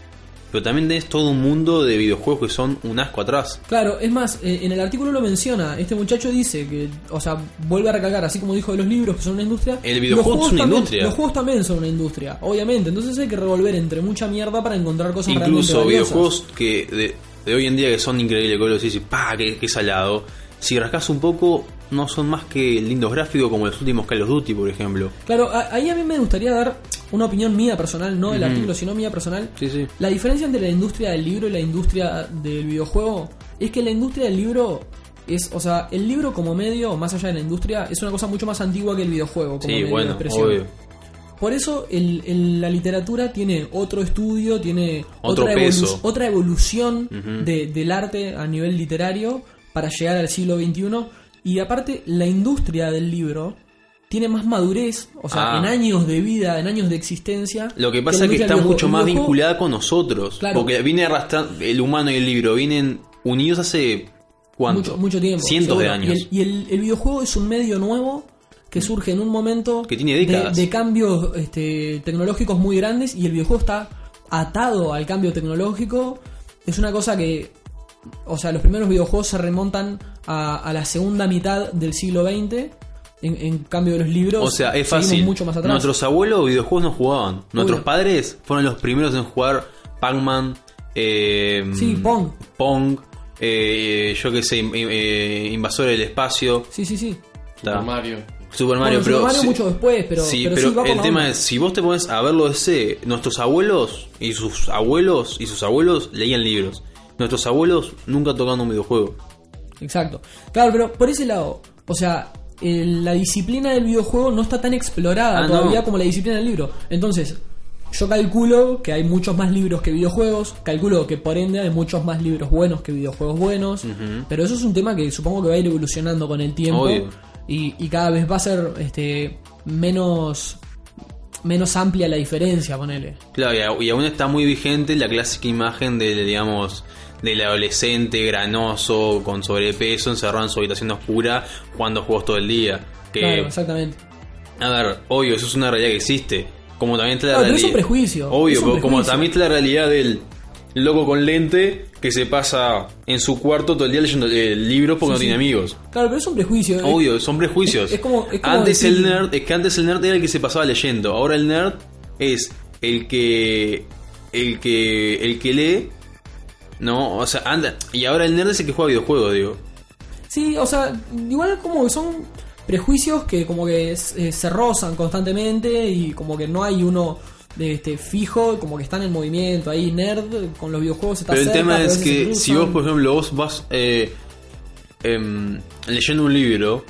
pero también tenés todo un mundo de videojuegos que son un asco atrás. Claro, es más, eh, en el artículo lo menciona, este muchacho dice que, o sea, vuelve a recalcar, así como dijo de los libros que son una industria, El videojuego los juegos es una también- industria. Los juegos también son una industria, obviamente, entonces hay que revolver entre mucha mierda para encontrar cosas Incluso realmente videojuegos que de, de hoy en día que son increíbles, que vos lo decís, pa, qué, qué salado. Si rascas un poco, no son más que lindos gráficos como los últimos Call of Duty, por ejemplo. Claro, ahí a mí me gustaría dar una opinión mía personal, no del artículo, sino mía personal. Sí, sí. La diferencia entre la industria del libro y la industria del videojuego es que la industria del libro es, o sea, el libro como medio, más allá de la industria, es una cosa mucho más antigua que el videojuego como Sí, medio de bueno, expresión. obvio. Por eso el- el- la literatura tiene otro estudio, tiene Otro otra, peso. otra evolución de- del arte a nivel literario para llegar al siglo XXI. Y aparte, la industria del libro tiene más madurez, o sea, Ah. en años de vida, en años de existencia. Lo que pasa es que está mucho más vinculada con nosotros. Claro. Porque viene arrastrando, el humano y el libro vienen unidos hace, ¿cuánto? Mucho, mucho tiempo. Cientos de años. Y, el, y el- el videojuego es un medio nuevo que surge en un momento Que tiene de- décadas. De, cambios este, tecnológicos muy grandes y el videojuego está atado al cambio tecnológico. Es una cosa que, o sea, los primeros videojuegos se remontan a, a la segunda mitad del siglo XX. En, en cambio de los libros, O sea, es fácil. mucho más atrás. Nuestros abuelos videojuegos no jugaban. Nuestros Obvio. padres fueron los primeros en jugar Pac-Man, eh, Sí, Pong. Pong, eh, yo qué sé, eh, Invasor del Espacio. Sí, sí, sí. Super Ta. Mario. Super Mario, Bueno, pero Super Mario sí- mucho después, pero, sí, pero pero sí, va por el tema onda. es, si vos te pones a verlo ese, nuestros abuelos y sus abuelos y sus abuelos leían libros. Nuestros abuelos nunca tocaron un videojuego. Exacto. Claro, pero por ese lado, o sea, el- la disciplina del videojuego no está tan explorada Ah, todavía no. como la disciplina del libro. Entonces, yo calculo que hay muchos más libros que videojuegos, calculo que por ende hay muchos más libros buenos que videojuegos buenos, pero eso es un tema que supongo que va a ir evolucionando con el tiempo y, y cada vez va a ser este menos menos amplia la diferencia, ponele. Claro, y, aún está muy vigente la clásica imagen del, digamos, del adolescente granoso, con sobrepeso, encerrado en su habitación oscura, jugando juegos todo el día. Que, Claro, exactamente. a ver, obvio, eso es una realidad que existe. Como también está la Claro, pero es realidad. un prejuicio, Obvio, un pero como también está la realidad del loco con lente que se pasa en su cuarto todo el día leyendo eh, libros porque Sí, no sí. tiene amigos. Claro, pero es un prejuicio. Obvio, son prejuicios. es- es como- es como antes decir- el nerd, es que antes el nerd era el que se pasaba leyendo. Ahora el nerd es el que el que el que lee no, o sea, anda. Y ahora el nerd es el que juega videojuegos, digo. Sí, o sea, igual como que son prejuicios que como que eh, se rozan constantemente y como que no hay uno de este fijo, como que están en movimiento. Ahí, nerd con los videojuegos está Pero el cerca, tema es que si vos, por ejemplo, vos vas eh, em, leyendo un libro,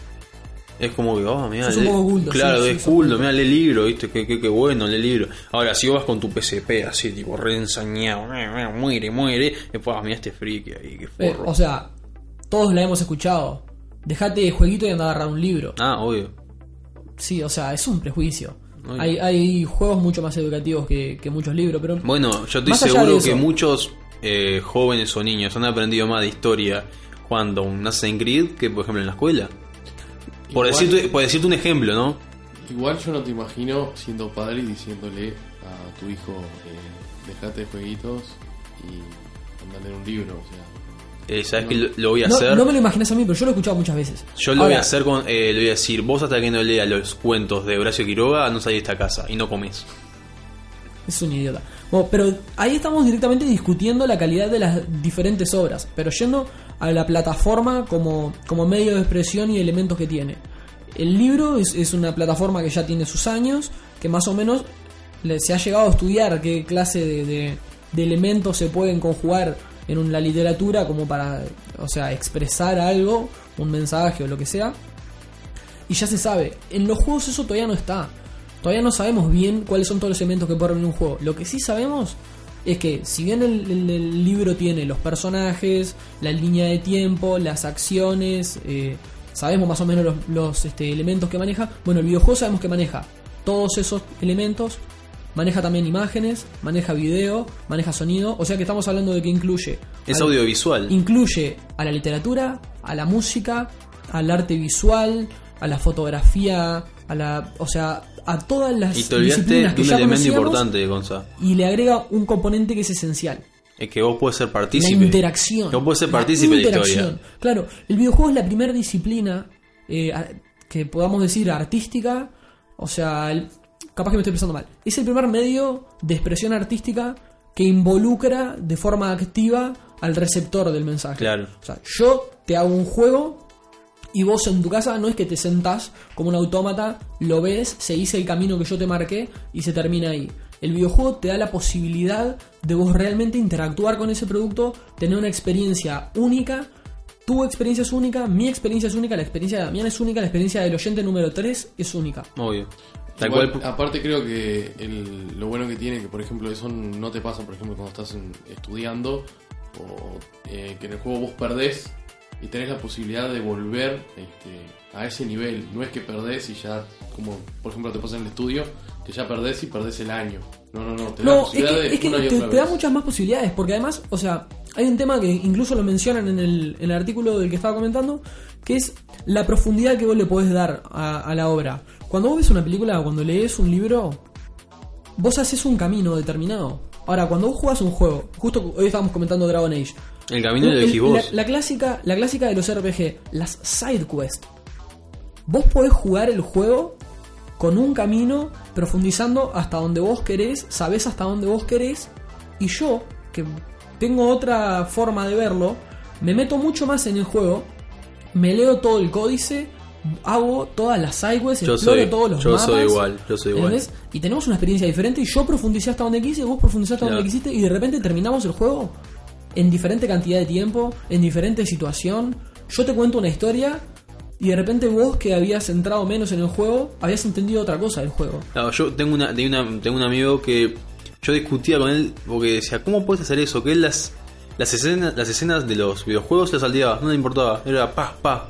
es como que, oh, mira, un poco culto, claro, sí, es sí, culto, mira, lee libro, viste, qué, qué, qué bueno, lee libro. Ahora, si vos vas con tu PSP así, tipo, re ensañado, muere, muere, después, ah, mira este friki ahí, qué Eh, forro. o sea, todos la hemos escuchado. Dejate de jueguito y anda a agarrar un libro. ah, obvio. Sí, o sea, es un prejuicio. Hay, hay juegos mucho más educativos que, que muchos libros, pero Bueno, yo estoy seguro que muchos eh, jóvenes o niños han aprendido más de historia jugando un Assassin's Creed que, por ejemplo, en la escuela. Por, Igual- decirte, por decirte un ejemplo, ¿no? Igual yo no te imagino siendo padre y diciéndole a tu hijo, eh, dejate de jueguitos y andale en un libro. O sea, Eh, Sabes que lo, lo voy a no, hacer. no me lo imaginas a mí, pero yo lo he escuchado muchas veces. Yo lo voy Ahora, a hacer con. eh, le voy a decir, vos hasta que no leas los cuentos de Horacio Quiroga, no salís de esta casa y no comes. Es un idiota. Pero ahí estamos directamente discutiendo la calidad de las diferentes obras, pero yendo a la plataforma como, como medio de expresión y elementos que tiene. El libro es, es una plataforma que ya tiene sus años, que más o menos se ha llegado a estudiar qué clase de, de- de elementos se pueden conjugar en la literatura como para, o sea, expresar algo, un mensaje o lo que sea. Y ya se sabe, en los juegos eso todavía no está. Todavía no sabemos bien cuáles son todos los elementos que puede venir un juego. Lo que sí sabemos es que si bien el, el- el libro tiene los personajes, la línea de tiempo, las acciones, eh, sabemos más o menos los, los, este, elementos que maneja, bueno, el videojuego sabemos que maneja todos esos elementos, maneja también imágenes, maneja video, maneja sonido, o sea que estamos hablando de que incluye... Es al- audiovisual. Incluye a la literatura, a la música, al arte visual, a la fotografía, a la, o sea, a todas las Y te disciplinas que un ya elemento importante, Gonza. y le agrega un componente que es esencial. Es que vos puedes ser La partícipe. interacción. Que vos puedes ser La partícipe de la interacción. historia. Claro, el videojuego es la primera disciplina eh, que podamos decir artística, o sea, el- capaz que me estoy expresando mal. Es el primer medio de expresión artística que involucra de forma activa al receptor del mensaje. Claro. O sea, yo te hago un juego y vos en tu casa no es que te sentás como un autómata, lo ves, se hizo el camino que yo te marqué y se termina ahí. El videojuego te da la posibilidad de vos realmente interactuar con ese producto, tener una experiencia única. Tu experiencia es única, mi experiencia es única, la experiencia de Damián es única, la experiencia del oyente número 3 es única. Obvio. Tal Igual, cual. Aparte creo que el- lo bueno que tiene que por ejemplo eso no te pasa por ejemplo cuando estás en- estudiando o eh, que en el juego vos perdés y tenés la posibilidad de volver este, a ese nivel. No es que perdés y ya, como por ejemplo te pasa en el estudio, que ya perdés y perdés el año. No, no, no. Te da No, es posibilidad que, es que te, da muchas más posibilidades, porque además, o sea, hay un tema que incluso lo mencionan en el, en el artículo del que estaba comentando, que es la profundidad que vos le podés dar a, a la obra. Cuando vos ves una película o cuando lees un libro, vos haces un camino determinado. Ahora, cuando vos jugás un juego, justo hoy estábamos comentando Dragon Age, El camino lo el- elegís la, la clásica, la clásica de los RPG, las side quests. Vos podés jugar el juego con un camino, profundizando hasta donde vos querés, sabés hasta donde vos querés, y yo, que tengo otra forma de verlo, me meto mucho más en el juego, me leo todo el códice, hago todas las sidequests, Yo exploro soy- todos los yo mapas. soy igual, yo soy igual. ¿entendés? Y tenemos una experiencia diferente y yo profundicé hasta donde quise, vos profundizaste hasta donde quisiste y de repente terminamos el juego en diferente cantidad de tiempo, en diferente situación. Yo te cuento una historia y de repente vos que habías entrado menos en el juego, habías entendido otra cosa del juego. Claro, yo tengo una, tengo una- tengo un amigo que yo discutía con él porque decía, ¿cómo puedes hacer eso? Que él las, las, escenas, las escenas de los videojuegos las salteaba, no le importaba, era pa, pa.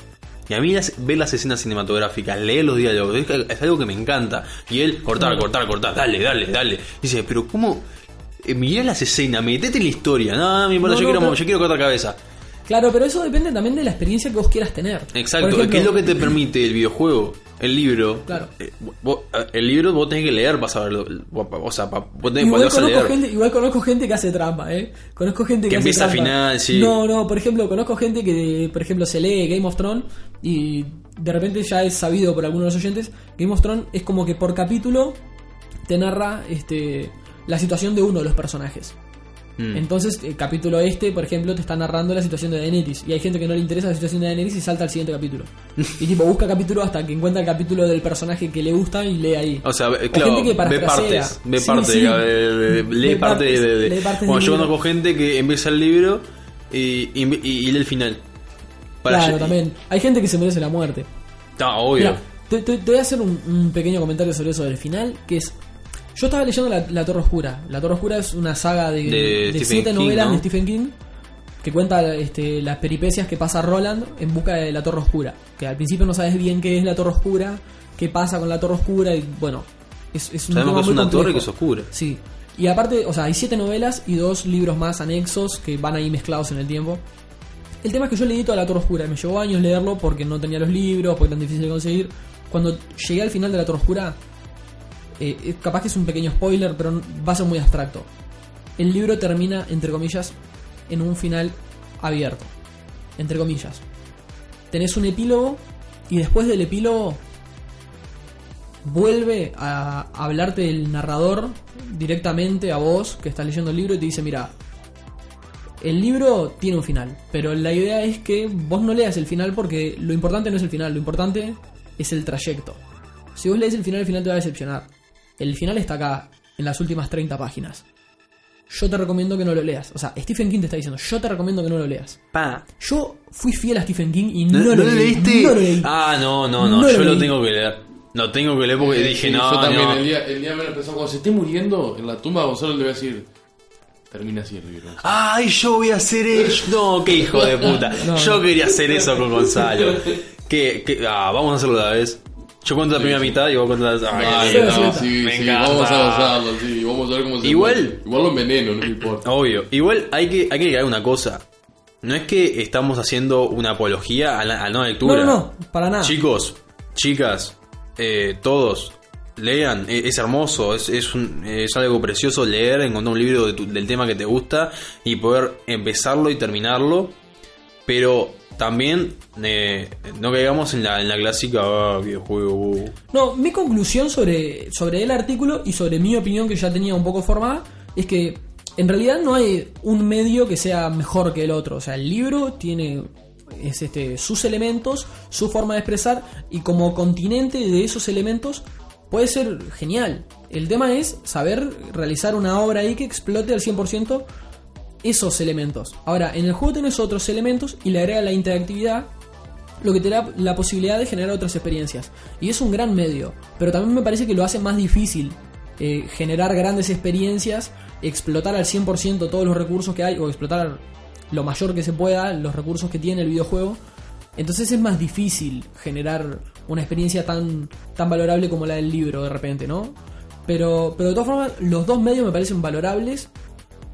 Y a mí las- ver las escenas cinematográficas, leer los diálogos, es, es algo que me encanta. Y él, cortar, cortar, cortar, dale, dale, dale. Dice, pero ¿cómo? Eh, mirá las escenas, metete en la historia. No, no me importa, No, yo, no, quiero, pero- yo quiero cortar cabeza. Claro, pero eso depende también de la experiencia que vos quieras tener. Exacto, Por ejemplo, ¿qué es lo que te permite el videojuego? El libro. Claro. Eh, vos- el libro vos tenés que leer para saberlo. O sea, pa- vos tenés, Igual vas a conozco, leer. gente, igual conozco gente que hace trampa, ¿eh? Conozco gente que, Que hace empieza trampa. final, sí. No, no, por ejemplo, conozco gente que, por ejemplo, se lee Game of Thrones y de repente ya es sabido por algunos de los oyentes, Game of Thrones es como que por capítulo te narra este, la situación de uno de los personajes. Mm. Entonces, el capítulo este, por ejemplo, te está narrando la situación de Daenerys. Y hay gente que no le interesa la situación de Daenerys y salta al siguiente capítulo. y tipo, busca capítulo hasta que encuentra el capítulo del personaje que le gusta y lee ahí. O sea, O claro, gente que ve partes, ve Sí, partes, sí. lee parte de, partes- de- lee partes Bueno, del yo conozco gente que empieza el libro y, y- lee el final. Para claro, también. Hay gente que se merece la muerte. Ah, obvio. Mira, te, te- te voy a hacer un, un pequeño comentario sobre eso del final, que es... Yo estaba leyendo La, La Torre Oscura. La Torre Oscura es una saga de, De siete King, novelas ¿no? de Stephen King que cuenta este, las peripecias que pasa Roland en busca de la Torre Oscura. Que al principio no sabes bien qué es la Torre Oscura, qué pasa con la Torre Oscura y bueno, es, es un Sabemos que es una complejo. torre que es oscura. Sí. Y aparte, o sea, hay siete novelas y dos libros más anexos que van ahí mezclados en el tiempo. El tema es que yo leí toda la Torre Oscura y me llevó años leerlo porque no tenía los libros, porque tan difícil de conseguir. Cuando llegué al final de la Torre Oscura, eh, eh, capaz que es un pequeño spoiler, pero va a ser muy abstracto. El libro termina, entre comillas, en un final abierto. Entre comillas. Tenés un epílogo y después del epílogo vuelve a hablarte el narrador directamente a vos que estás leyendo el libro y te dice, mira, el libro tiene un final, pero la idea es que vos no leas el final porque lo importante no es el final, lo importante es el trayecto. Si vos lees el final, el final te va a decepcionar. El final está acá, en las últimas 30 páginas. Yo te recomiendo que no lo leas. O sea, Stephen King te está diciendo, yo te recomiendo que no lo leas. Pa. Yo fui fiel a Stephen King y no, ¿No, lo, no lo leí. leíste? No lo leí. Ah, no, no, no. No lo yo lo tengo que leer. Lo tengo que leer porque Eh, dije, sí, no, yo también, no. El día, el día menos pensado, cuando se esté muriendo en la tumba, Gonzalo le voy a decir: Termina así el libro. Ay, yo voy a hacer eso. No, qué hijo de puta. No, yo no. quería hacer eso con Gonzalo. Que, que, ah, vamos a hacerlo la vez. Yo cuento la primera mitad y vos contás la Ay, sí, no, sí, sí, me sí, encanta. vamos a gozarlo, sí, vamos a ver cómo se Igual- muere. Igual lo enveneno, no me importa. Obvio. Igual hay que, hay que agregar una cosa. No es que estamos haciendo una apología a la, a la no No, lectura. no, no, para nada. Chicos, chicas, eh, todos, lean, e- es, hermoso, es, es, un- es algo precioso leer, encontrar un libro de tu- del tema que te gusta y poder empezarlo y terminarlo, pero también eh, no caigamos en la, en la clásica ah, videojuego. uh. No, mi conclusión sobre, sobre el artículo y sobre mi opinión que ya tenía un poco formada es que en realidad no hay un medio que sea mejor que el otro. O sea, el libro tiene es este, sus elementos, su forma de expresar y como continente de esos elementos puede ser genial. El tema es saber realizar una obra ahí que explote al 100% esos elementos. Ahora, en el juego tenés otros elementos y le agrega la interactividad lo que te da la posibilidad de generar otras experiencias. Y es un gran medio, pero también me parece que lo hace más difícil eh, generar grandes experiencias, explotar al 100% todos los recursos que hay, o explotar lo mayor que se pueda los recursos que tiene el videojuego. Entonces es más difícil generar una experiencia tan, tan valorable como la del libro de repente, ¿no? Pero, pero de todas formas, los dos medios me parecen valorables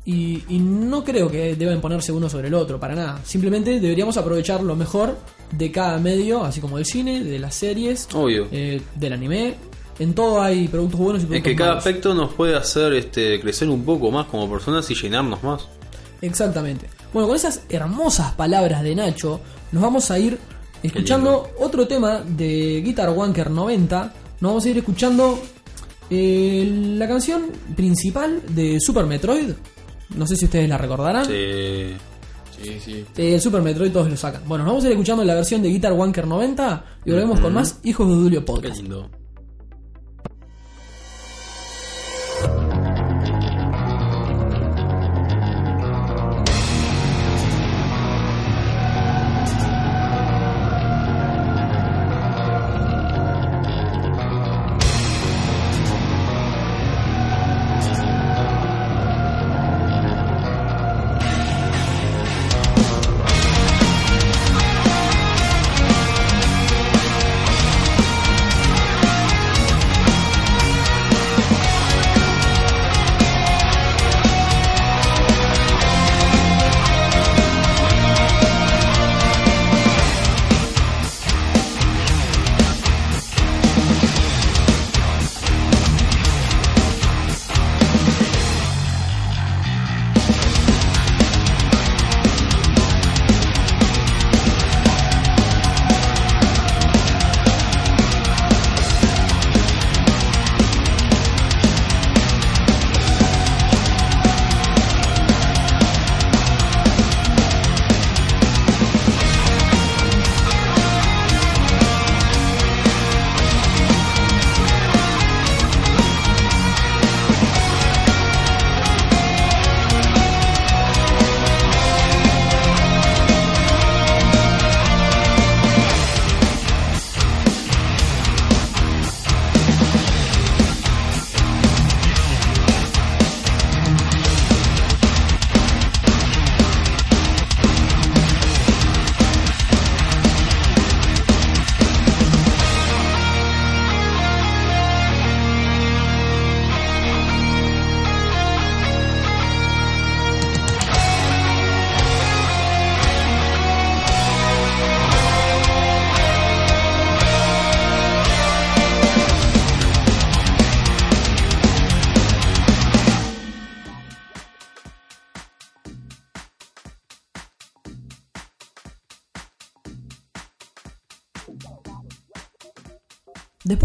y, y no creo que deban ponerse uno sobre el otro, para nada. Simplemente deberíamos aprovechar lo mejor de cada medio, así como del cine, de las series, Obvio. eh, del anime. En todo hay productos buenos y Es productos que cada malos. aspecto nos puede hacer este, crecer un poco más como personas y llenarnos más. Exactamente. Bueno, con esas hermosas palabras de Nacho, nos vamos a ir escuchando otro tema de Guitar Wanker 90. Nos vamos a ir escuchando eh, la canción principal de Super Metroid. No sé si ustedes la recordarán. Eh, Sí, sí. Eh, el Super Metroid todos lo sacan. Bueno, nos vamos a ir escuchando la versión de Guitar Wanker 90 y volvemos con más Hijos de Dulio qué Podcast. lindo.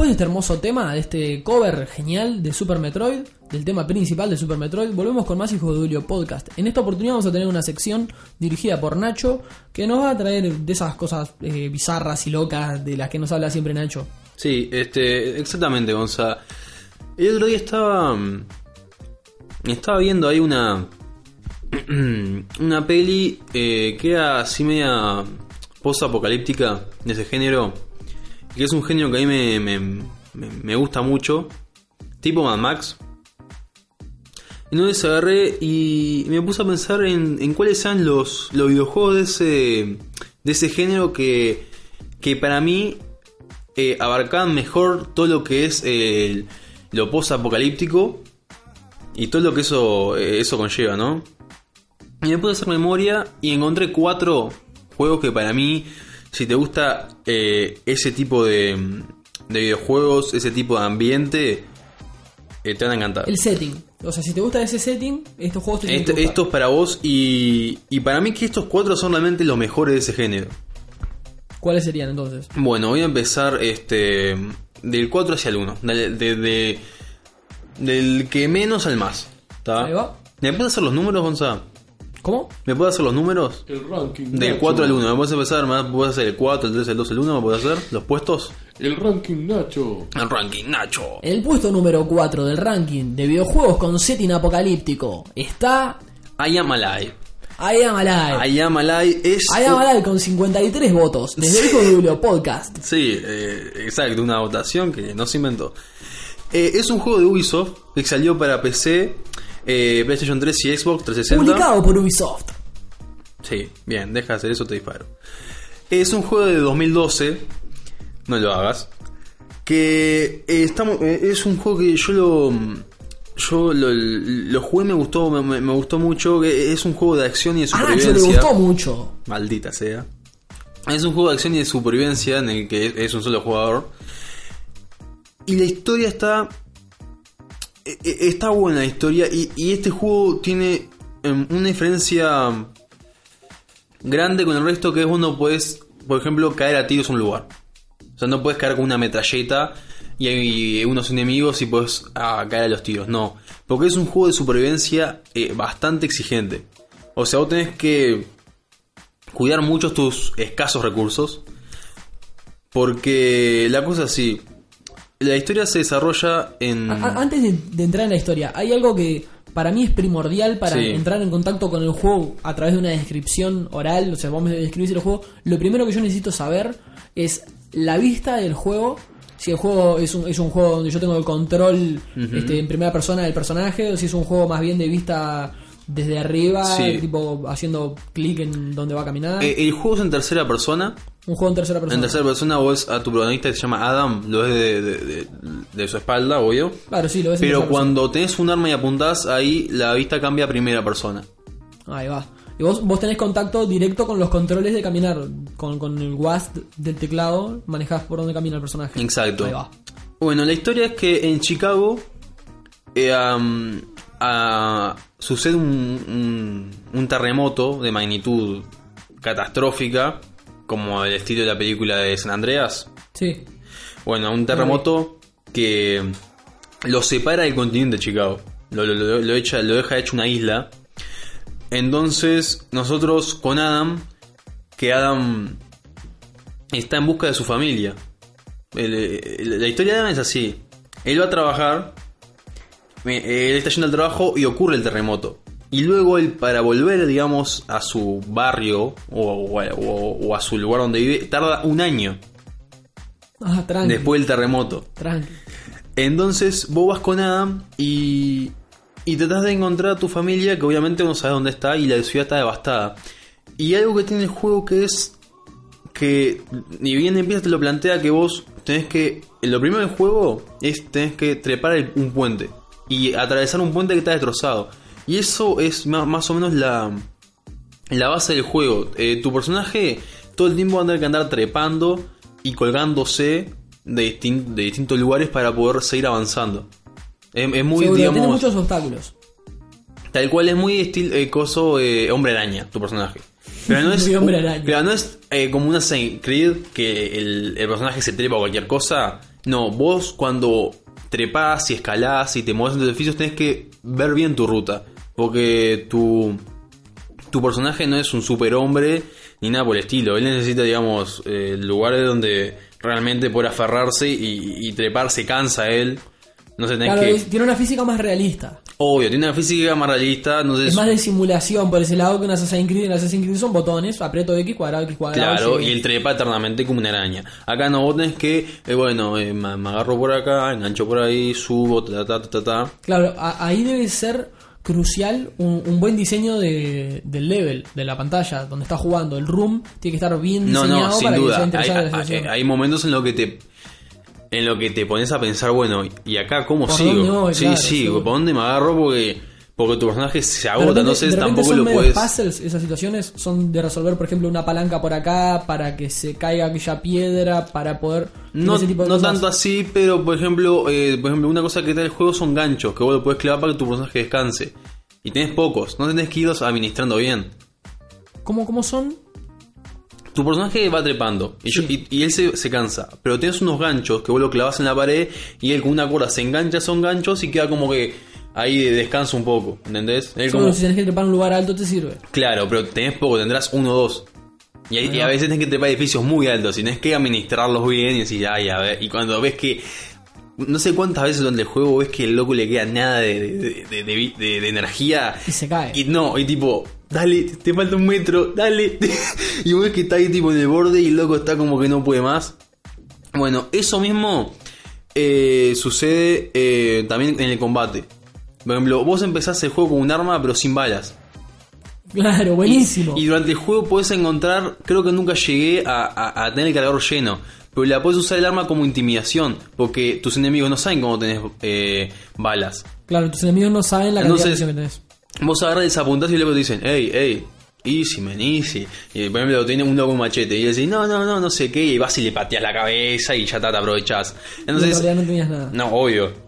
De este hermoso tema, de este cover genial de Super Metroid, del tema principal de Super Metroid, volvemos con más Hijos de Julio Podcast. En esta oportunidad vamos a tener una sección dirigida por Nacho que nos va a traer de esas cosas eh, bizarras y locas de las que nos habla siempre Nacho. Sí, este, exactamente, Gonza. El otro día estaba. mm, Estaba viendo ahí una. Una peli eh, que era así media post-apocalíptica de ese género. Que es un género que a mí me, me, gusta mucho. Tipo Mad Max. Y no agarré y me puse a pensar en, en cuáles sean los, los videojuegos de ese, de ese género que, que para mí eh, abarcaban mejor todo lo que es el- lo post-apocalíptico y todo lo que eso, eh, eso conlleva, ¿no? Y me puse a hacer memoria y encontré cuatro juegos que para mí, si te gusta eh, ese tipo de, de videojuegos, ese tipo de ambiente, eh, te van a encantar. El setting. O sea, si te gusta ese setting, estos juegos te tienen Esto, que gustar. esto es para vos y, y para mí que estos cuatro son realmente los mejores de ese género. ¿Cuáles serían entonces? Bueno, voy a empezar este del 4 hacia el 1. De, de- de- del que menos al más. ¿tá? Ahí va. ¿Me puedes hacer los números, Gonzalo? ¿Cómo? ¿Me puedes hacer los números? El ranking. Del Nacho. 4 al 1. ¿Me puedes empezar? ¿Me puedes hacer el 4, el 3, el 2, el 1? ¿Me puedes hacer los puestos? El ranking Nacho. El ranking, Nacho. En el puesto número 4 del ranking de videojuegos con setting apocalíptico está I am alive. I Am Alive. I am alive es. I Am Alive con 53 votos. Desde el Julio Podcast. Sí, eh, exacto, una votación que no se inventó. Eh, es un juego de Ubisoft que salió para PC, eh, PlayStation 3 y Xbox 360. Publicado por Ubisoft. Sí, bien, deja de hacer eso, te disparo. Es un juego de 2012, no lo hagas. Que eh, eh, es un juego que yo lo. Yo lo, lo jugué, me gustó, me, gustó mucho. Es un juego de acción y de A Nacho le supervivencia. gustó mucho. Maldita sea. Es un juego de acción y de supervivencia en el que es un solo jugador. Y la historia está. E- e- Está buena la historia. Y, este juego tiene em, una diferencia grande con el resto que es vos no puedes, por ejemplo, caer a tiros en un lugar. O sea, no puedes caer con una metralleta y hay unos enemigos y puedes ah, caer a los tiros. No, porque es un juego de supervivencia eh, bastante exigente. O sea, vos tenés que cuidar mucho tus escasos recursos. Porque la cosa es así. La historia se desarrolla en... A- antes de, de entrar en la historia, hay algo que para mí es primordial para Sí. entrar en contacto con el juego a través de una descripción oral. O sea, vamos a describir el juego. Lo primero que yo necesito saber es la vista del juego. Si el juego es un, es un juego donde yo tengo el control este, en primera persona del personaje, o si es un juego más bien de vista desde arriba, Sí. tipo haciendo clic en donde va a caminar. Eh, el juego es en tercera persona. Un juego en tercera persona. En tercera persona vos a tu protagonista que se llama Adam, lo ves de, de- de- de su espalda, obvio. Claro, sí, lo ves Pero cuando tenés un arma y apuntás, ahí la vista cambia a primera persona. persona. Ahí va. Y vos, vos tenés contacto directo con los controles de caminar. Con, con el WASD del teclado, manejás por dónde camina el personaje. Exacto. Ahí va. Bueno, la historia es que en Chicago eh, sucede un, un- un terremoto de magnitud catastrófica, como el estilo de la película de San Andreas. Sí. Bueno, un terremoto que lo separa del continente de Chicago. Lo, lo- lo- lo echa- lo deja hecho una isla. Entonces, nosotros con Adam, que Adam está en busca de su familia. El- el- la historia de Adam es así. Él va a trabajar, eh, él está yendo al trabajo y ocurre el terremoto. Y luego él, para volver, digamos, a su barrio o, o a- o- o a su lugar donde vive, tarda un año Ah, tranqui. después del terremoto. Tranqui. Entonces vos vas con Adam y, y tratás de encontrar a tu familia que obviamente no sabes dónde está y la ciudad está devastada. Y algo que tiene el juego que es que ni bien empieza te lo plantea que vos tenés que... Lo primero del juego es tenés que trepar el- un puente y atravesar un puente que está destrozado. Y eso es más, o menos la, la base del juego. Eh, tu personaje todo el tiempo va a tener que andar trepando y colgándose de, distin- de distintos lugares para poder seguir avanzando. Es, es muy, Seguro, tiene digamos, muchos obstáculos. tal cual es muy estilo eh, coso eh, hombre araña, tu personaje. Pero no es, hombre araña. pero no es eh, como un Assassin's Creed que el, el personaje se trepa a cualquier cosa. No, vos cuando trepás y escalás y te mueves en tus edificios tenés que ver bien tu ruta. Porque tu, tu personaje no es un superhombre ni nada por el estilo. Él necesita, digamos, eh, lugares donde realmente por aferrarse y, y trepar se cansa él. No tenés Claro, que... tiene una física más realista. Obvio, tiene una física más realista. No sé Es más de simulación por ese lado que en Assassin's Creed. En Assassin's Creed son botones, aprieto X, cuadrado, X cuadrado. Claro, y él trepa eternamente como una araña. Acá no, vos tenés que, eh, bueno, eh, me, me agarro por acá, engancho por ahí, subo, ta, ta, ta, ta, ta. Claro, a- ahí debe ser crucial un, un buen diseño de, del level, de la pantalla, donde está jugando. El room tiene que estar bien No, diseñado no, sin para que sea duda. Hay, interesante la hay- situación. hay momentos en lo que te en lo que te pones a pensar, bueno, ¿y acá cómo ¿Por sigo? dónde voy? sí, Claro, sí, sí. ¿por dónde me agarro? Porque porque tu personaje se agota, repente- de repente tampoco son lo puedes... puzzles esas situaciones son de resolver por ejemplo una palanca por acá para que se caiga aquella piedra para poder No, ese tipo de no cosas. tanto así, pero por ejemplo, eh, por ejemplo, una cosa que trae el juego son ganchos, que vos lo puedes clavar para que tu personaje descanse. Y tenés pocos, no tenés que irlos administrando bien. ¿Cómo, cómo son? Tu personaje va trepando y, yo- y él se, se cansa, pero tienes unos ganchos que vos lo clavas en la pared y él con una cuerda se engancha, son ganchos y queda como que ahí descansa un poco, ¿entendés? Solo como, si tenés que trepar un lugar alto te sirve. claro, pero tenés poco, tendrás uno o dos. Y, a veces tenés que trepar edificios muy altos y tenés que administrarlos bien y decir, ay, a ver, y cuando ves que... No sé cuántas veces durante el juego ves que el loco le queda nada de, de- energía Y se cae. y no, y tipo, dale, te falta un metro, dale. y ves que está ahí tipo en el borde y el loco está como que no puede más. Bueno, eso mismo eh, sucede eh, también en el combate. Por ejemplo, vos empezás el juego con un arma pero sin balas. Claro, buenísimo. Y durante el juego podés encontrar, creo que nunca llegué a, a- a tener el cargador lleno, pero la podés usar el arma como intimidación, porque tus enemigos no saben cómo tenés eh, balas. Claro, tus enemigos no saben la cantidad de Entonces- que tenés. Vos agarras esa apuntás y luego te dicen, hey, hey, easy, man, easy. Y por ejemplo, tiene un loco un machete y decís, no, no, no, no sé qué, y vas y le pateas la cabeza y ya está, te aprovechás. Y en Entonces, realidad no tenías nada. no, obvio.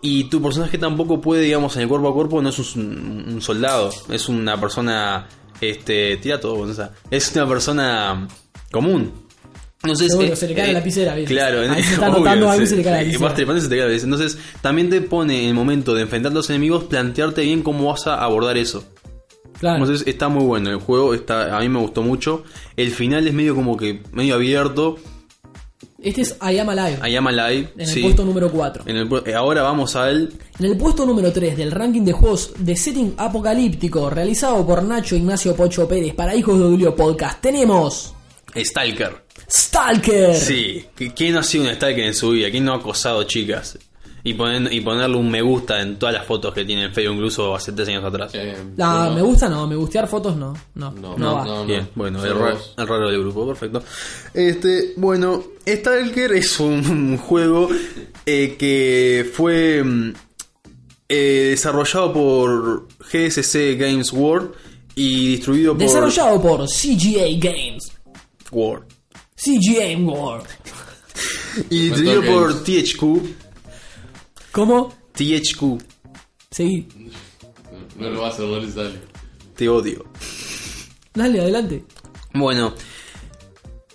Y tu personaje tampoco puede, digamos, en el cuerpo a cuerpo, no es un, un soldado, es una persona, este, tira todo, o sea, es una persona común. Entonces, Seguro, eh, se le cae eh, la lapicera, ¿viste? Claro, Ahí se está obvio, y sí, se le cae la lapicera. se te cae la. Entonces, también te pone en el momento de enfrentar a los enemigos, plantearte bien cómo vas a abordar eso. Claro. Entonces está muy bueno, el juego está, a mí me gustó mucho. El final es medio como que medio abierto. Este es I Am Alive. I Am Alive. en el sí. puesto número 4. En el eh, ahora vamos a él. En el puesto número 3 del ranking de juegos de setting apocalíptico realizado por Nacho Ignacio Pocho Pérez para Hijos de Julio Podcast tenemos Stalker. Stalker. Sí. ¿Qui- ¿Quién no ha sido un Stalker en su vida? ¿Quién no ha acosado chicas? Y, poner, y ponerle un me gusta en todas las fotos que tiene en Facebook, incluso hace tres años atrás. Eh, No, me gusta no, me gustear fotos no. No, no, No, va. no, Bien, bueno, el, raro del grupo, perfecto. Este, bueno, Stalker es un, juego eh, que fue mm, eh, desarrollado por GSC Games World y distribuido por Desarrollado por CGA Games. World. CGA World. Y distribuido por THQ. ¿Cómo? THQ, Seguí. No lo va a hacer, no le sale. te odio. Dale, adelante. Bueno,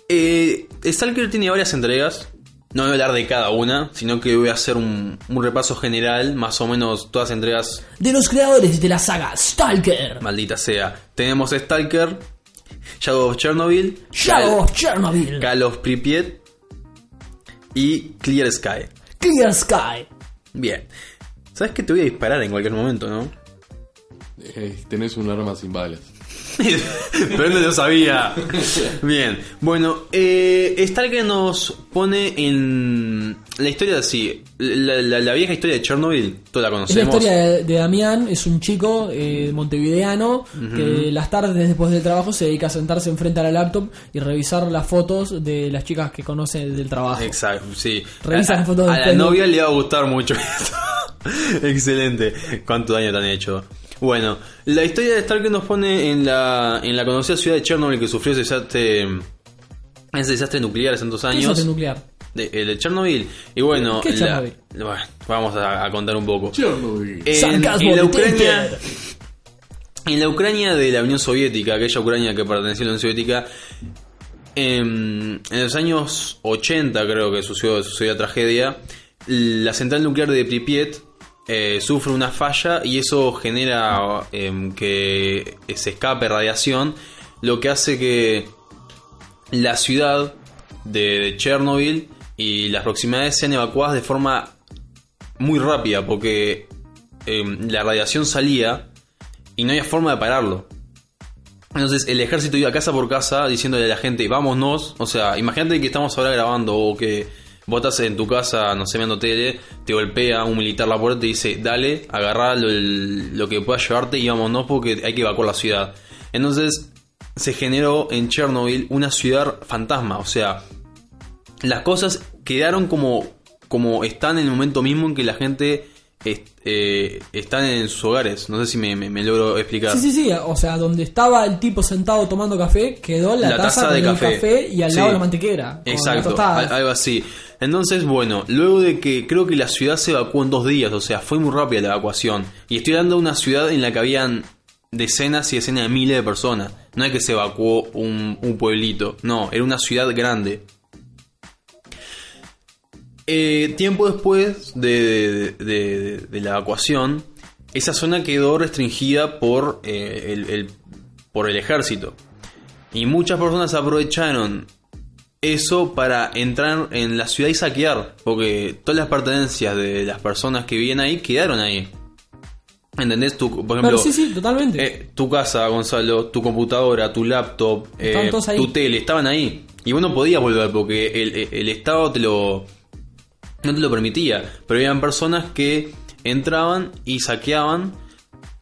eh, Stalker tiene varias entregas. No voy a hablar de cada una, sino que voy a hacer un, un repaso general, más o menos todas las entregas De los creadores de la saga Stalker. Maldita sea. Tenemos Stalker, Shadow of Chernobyl, Shadow of Chernobyl. Call of Pripyat y Clear Sky. Clear Sky. Bien. ¿Sabes que te voy a disparar en cualquier momento, no? Eh, tenés un arma sin balas. Pero no lo sabía. Bien. Bueno, eh, Stalker nos pone en la historia así. La, la- la vieja historia de Chernobyl, toda la Es la conocemos. historia de, de Damián, es un chico eh, montevideano que las tardes después del trabajo se dedica a sentarse enfrente a la laptop y revisar las fotos de las chicas que conoce del trabajo. Exacto, sí. Revisa a, las fotos a del la novia le va a gustar mucho esto. Excelente. ¿Cuánto daño te han hecho? Bueno, la historia de Stalker nos pone en la, en la conocida ciudad de Chernobyl que sufrió ese desastre, ese desastre nuclear hace tantos ¿Qué es años. desastre nuclear? De, el de Chernobyl. Y bueno, ¿Qué es la- Chernobyl? bueno, vamos a, a contar un poco. Chernobyl. En, Sarcasmo en la. Ucrania En la Ucrania de la Unión Soviética, aquella Ucrania que pertenecía a la Unión Soviética, en, en los años 80 creo que sucedió, sucedió la tragedia, la central nuclear de Pripyat eh, sufre una falla y eso genera em, que se escape radiación, lo que hace que la ciudad de, Chernobyl y las proximidades sean evacuadas de forma muy rápida porque em, la radiación salía y no había forma de pararlo. Entonces el ejército iba casa por casa diciéndole a la gente, vámonos. O sea, imagínate que estamos ahora grabando o que vos estás en tu casa, no sé, viendo tele, te golpea un militar la puerta y te dice, dale, agarrá lo, lo que puedas llevarte y vámonos porque hay que evacuar la ciudad. Entonces se generó en Chernobyl una ciudad fantasma. O sea, las cosas quedaron como, como están en el momento mismo en que la gente est- eh, están en sus hogares. No sé si me, me- me logro explicar. Sí, sí, sí. O sea, donde estaba el tipo sentado tomando café, quedó la, La taza, taza de con el café. y al Sí. lado la mantequera. Exacto, algo así. Entonces, bueno, luego de que creo que la ciudad se evacuó en dos días, o sea, fue muy rápida la evacuación. Y estoy hablando de una ciudad en la que habían decenas y decenas de miles de personas. No es que se evacuó un, un pueblito, no, era una ciudad grande. Eh, tiempo después de, de- de- de la evacuación, esa zona quedó restringida por, eh, el, el- por el ejército. Y muchas personas aprovecharon eso para entrar en la ciudad y saquear. Porque todas las pertenencias de las personas que vivían ahí quedaron ahí. ¿Entendés? Tu, por ejemplo, Claro, sí, sí, totalmente. eh, tu casa, Gonzalo, tu computadora, tu laptop, eh, tu tele, estaban ahí. Y vos no podías volver porque el Estado te lo no te lo permitía. Pero habían personas que entraban y saqueaban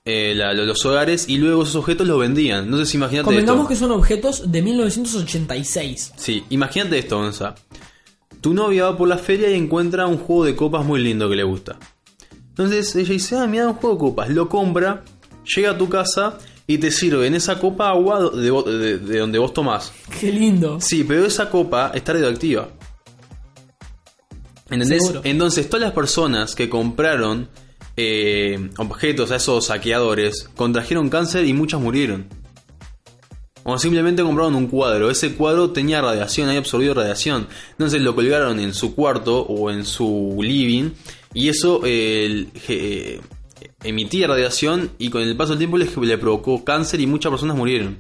eh, la- los hogares y luego esos objetos los vendían. No sé si imagínate Convengamos esto. que son objetos de 1986. Sí, imagínate esto, Gonza. Tu novia va por la feria y encuentra un juego de copas muy lindo que le gusta. Entonces ella dice, ah, mira un juego de copas. Lo compra, llega a tu casa y te sirve en esa copa agua de- de donde vos tomás. Qué lindo. Sí, pero esa copa está radioactiva. ¿Entendés? Seguro. Entonces, todas las personas que compraron eh, objetos a esos saqueadores contrajeron cáncer y muchas murieron. O simplemente compraron un cuadro. Ese cuadro tenía radiación, había absorbido radiación. Entonces lo colgaron en su cuarto o en su living. Y eso eh, el- eh, emitía radiación y con el paso del tiempo le, le provocó cáncer y muchas personas murieron.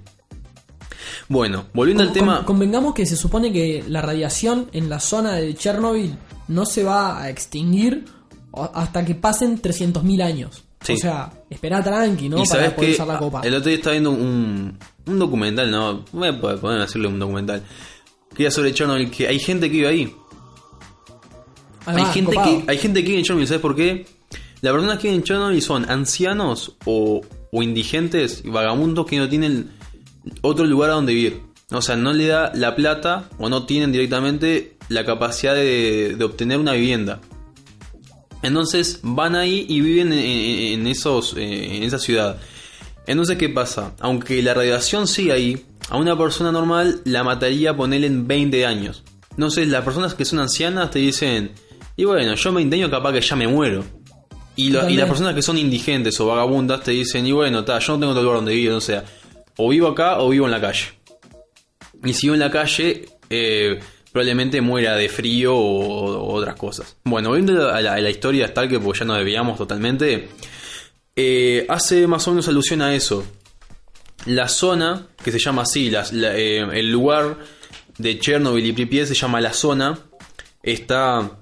Bueno, volviendo al tema... con- convengamos que se supone que la radiación en la zona de Chernobyl no se va a extinguir hasta que pasen 300.000 años. Sí. O sea, espera tranqui, ¿no? y Para sabes poder que usar la copa. el otro día estaba viendo un, un documental, no, voy a poder un documental, que era sobre Chernobyl, que hay gente que vive ahí. Hay, va, gente copado. que, hay gente que vive en Chernobyl, ¿sabes por qué? Las personas que viven en Chernobyl son ancianos o, o indigentes y vagabundos que no tienen otro lugar a donde vivir. O sea, no le da la plata o no tienen directamente la capacidad de, de obtener una vivienda. Entonces van ahí y viven en, esos, eh, en esa ciudad. Entonces, ¿qué pasa? Aunque la radiación sigue ahí, a una persona normal la mataría ponerle en 20 años. Entonces, las personas que son ancianas te dicen, y bueno, yo en 20 años capaz que ya me muero. Y, lo- y las personas que son indigentes o vagabundas te dicen, y bueno, ta, yo no tengo otro lugar donde vivir, o sea, o vivo acá o vivo en la calle. Y si vivo en la calle, eh, probablemente muera de frío o, otras cosas. Bueno, volviendo a la, la historia de Stalker, porque ya nos desviamos totalmente, eh, hace más o menos alusión a eso. La zona, que se llama así, eh, el lugar de Chernobyl y Pripyat se llama la zona, está,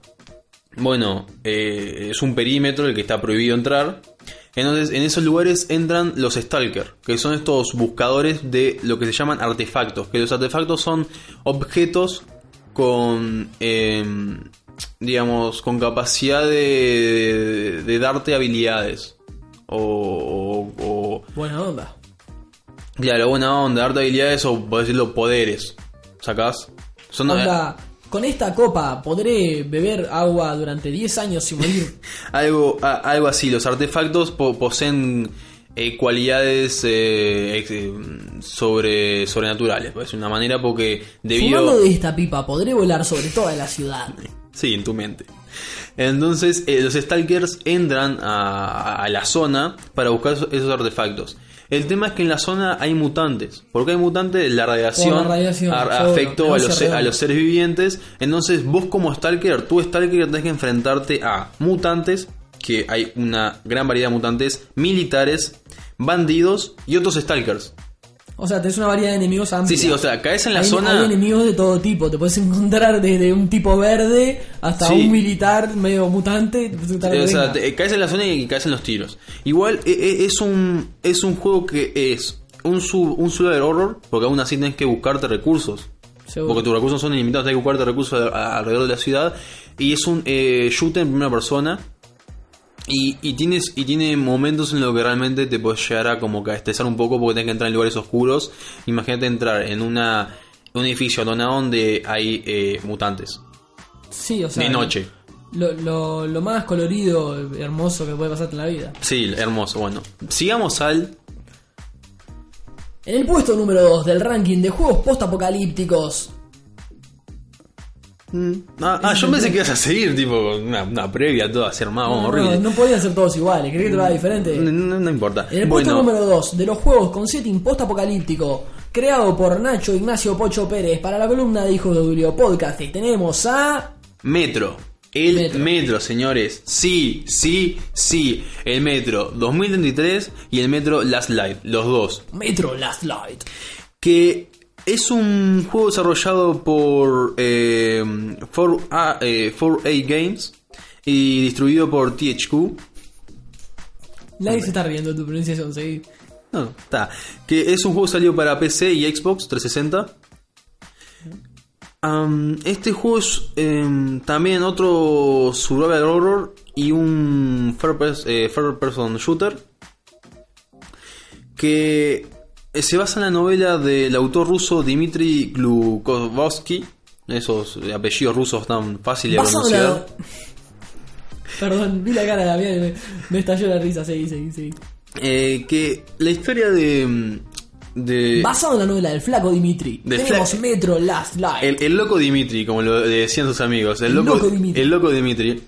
bueno, es un perímetro el que está prohibido entrar. Entonces, en esos lugares entran los Stalker, que son estos buscadores de lo que se llaman artefactos. Que los artefactos son objetos con, em, digamos, con capacidad de, de darte habilidades. O, o- o- Buena onda. claro, buena onda, darte habilidades o, por decirlo, poderes. ¿Sacás? Son, Onda, con esta copa podré beber agua durante 10 años sin morir. Algo, a- algo así, los artefactos po- poseen eh, cualidades eh, eh, sobre, sobrenaturales, pues de una manera porque debido... Fumando de esta pipa podré volar sobre toda la ciudad. Sí, en tu mente. Entonces, eh, los Stalkers entran a, a la zona para buscar esos artefactos. El tema es que en la zona hay mutantes. Porque hay mutantes, la radiación, la radiación, seguro, afectó a los, a los seres vivientes. Entonces, vos como Stalker, tú Stalker tenés que enfrentarte a mutantes, que hay una gran variedad de mutantes, militares, bandidos y otros Stalkers. O sea, tenés una variedad de enemigos amplia. Sí, sí, o sea, caes en la hay, zona. hay enemigos de todo tipo. Te puedes encontrar desde un tipo verde hasta Sí. un militar medio mutante. Eh, o sea, te- caes en la zona y caes en los tiros. Igual eh, eh, es un es un juego que es un sub, un survival horror, porque aún así tienes que buscarte recursos. Seguro. Porque tus recursos son ilimitados, tienes que buscarte recursos a- a- alrededor de la ciudad. Y es un eh, shooter en primera persona. Y, y tienes y tiene momentos en los que realmente te puedes llegar a como que estresar un poco porque tienes que entrar en lugares oscuros. Imagínate entrar en una un edificio donde hay eh, mutantes. Sí, o sea. de noche. Lo, lo, lo más colorido, hermoso que puede pasarte en la vida. Sí, hermoso. Bueno, sigamos al En el puesto número 2 del ranking de juegos post-apocalípticos. Ah, ah, yo pensé que ibas a seguir, tipo, una, una previa, todo armado, No, horrible. no, no podían ser todos iguales. ¿Crees que te haga diferente? No, no- no importa. En el puesto Bueno, número 2 de los juegos con setting post-apocalíptico, creado por Nacho Ignacio Pocho Pérez para la columna de Hijos de Julio Podcast, y tenemos a. Metro. El Metro. metro. señores. Sí, sí, sí. El Metro 2033 y el Metro Last Light, los dos. Metro Last Light. Que es un juego desarrollado por eh, 4A, eh, 4A Games y distribuido por THQ. Nadie se está riendo tu pronunciación, seguí. No, está. Que es un juego salió para PC y Xbox 360. Am, este juego es em, también otro survival horror y un pers- eh, third person shooter que eh, se basa en la novela del autor ruso Dmitry Glukhovsky. Esos eh, apellidos rusos tan fáciles de pronunciar. la- Perdón, vi la cara de Damián y me, me estalló la risa, seguí, seguí, seguí. Eh, que la historia de. mm, de Basado en la novela del flaco Dimitri, tenemos fla- Metro Last Light. El, el loco Dimitri, como lo decían sus amigos. El, El loco, loco Dimitri. El loco Dimitri.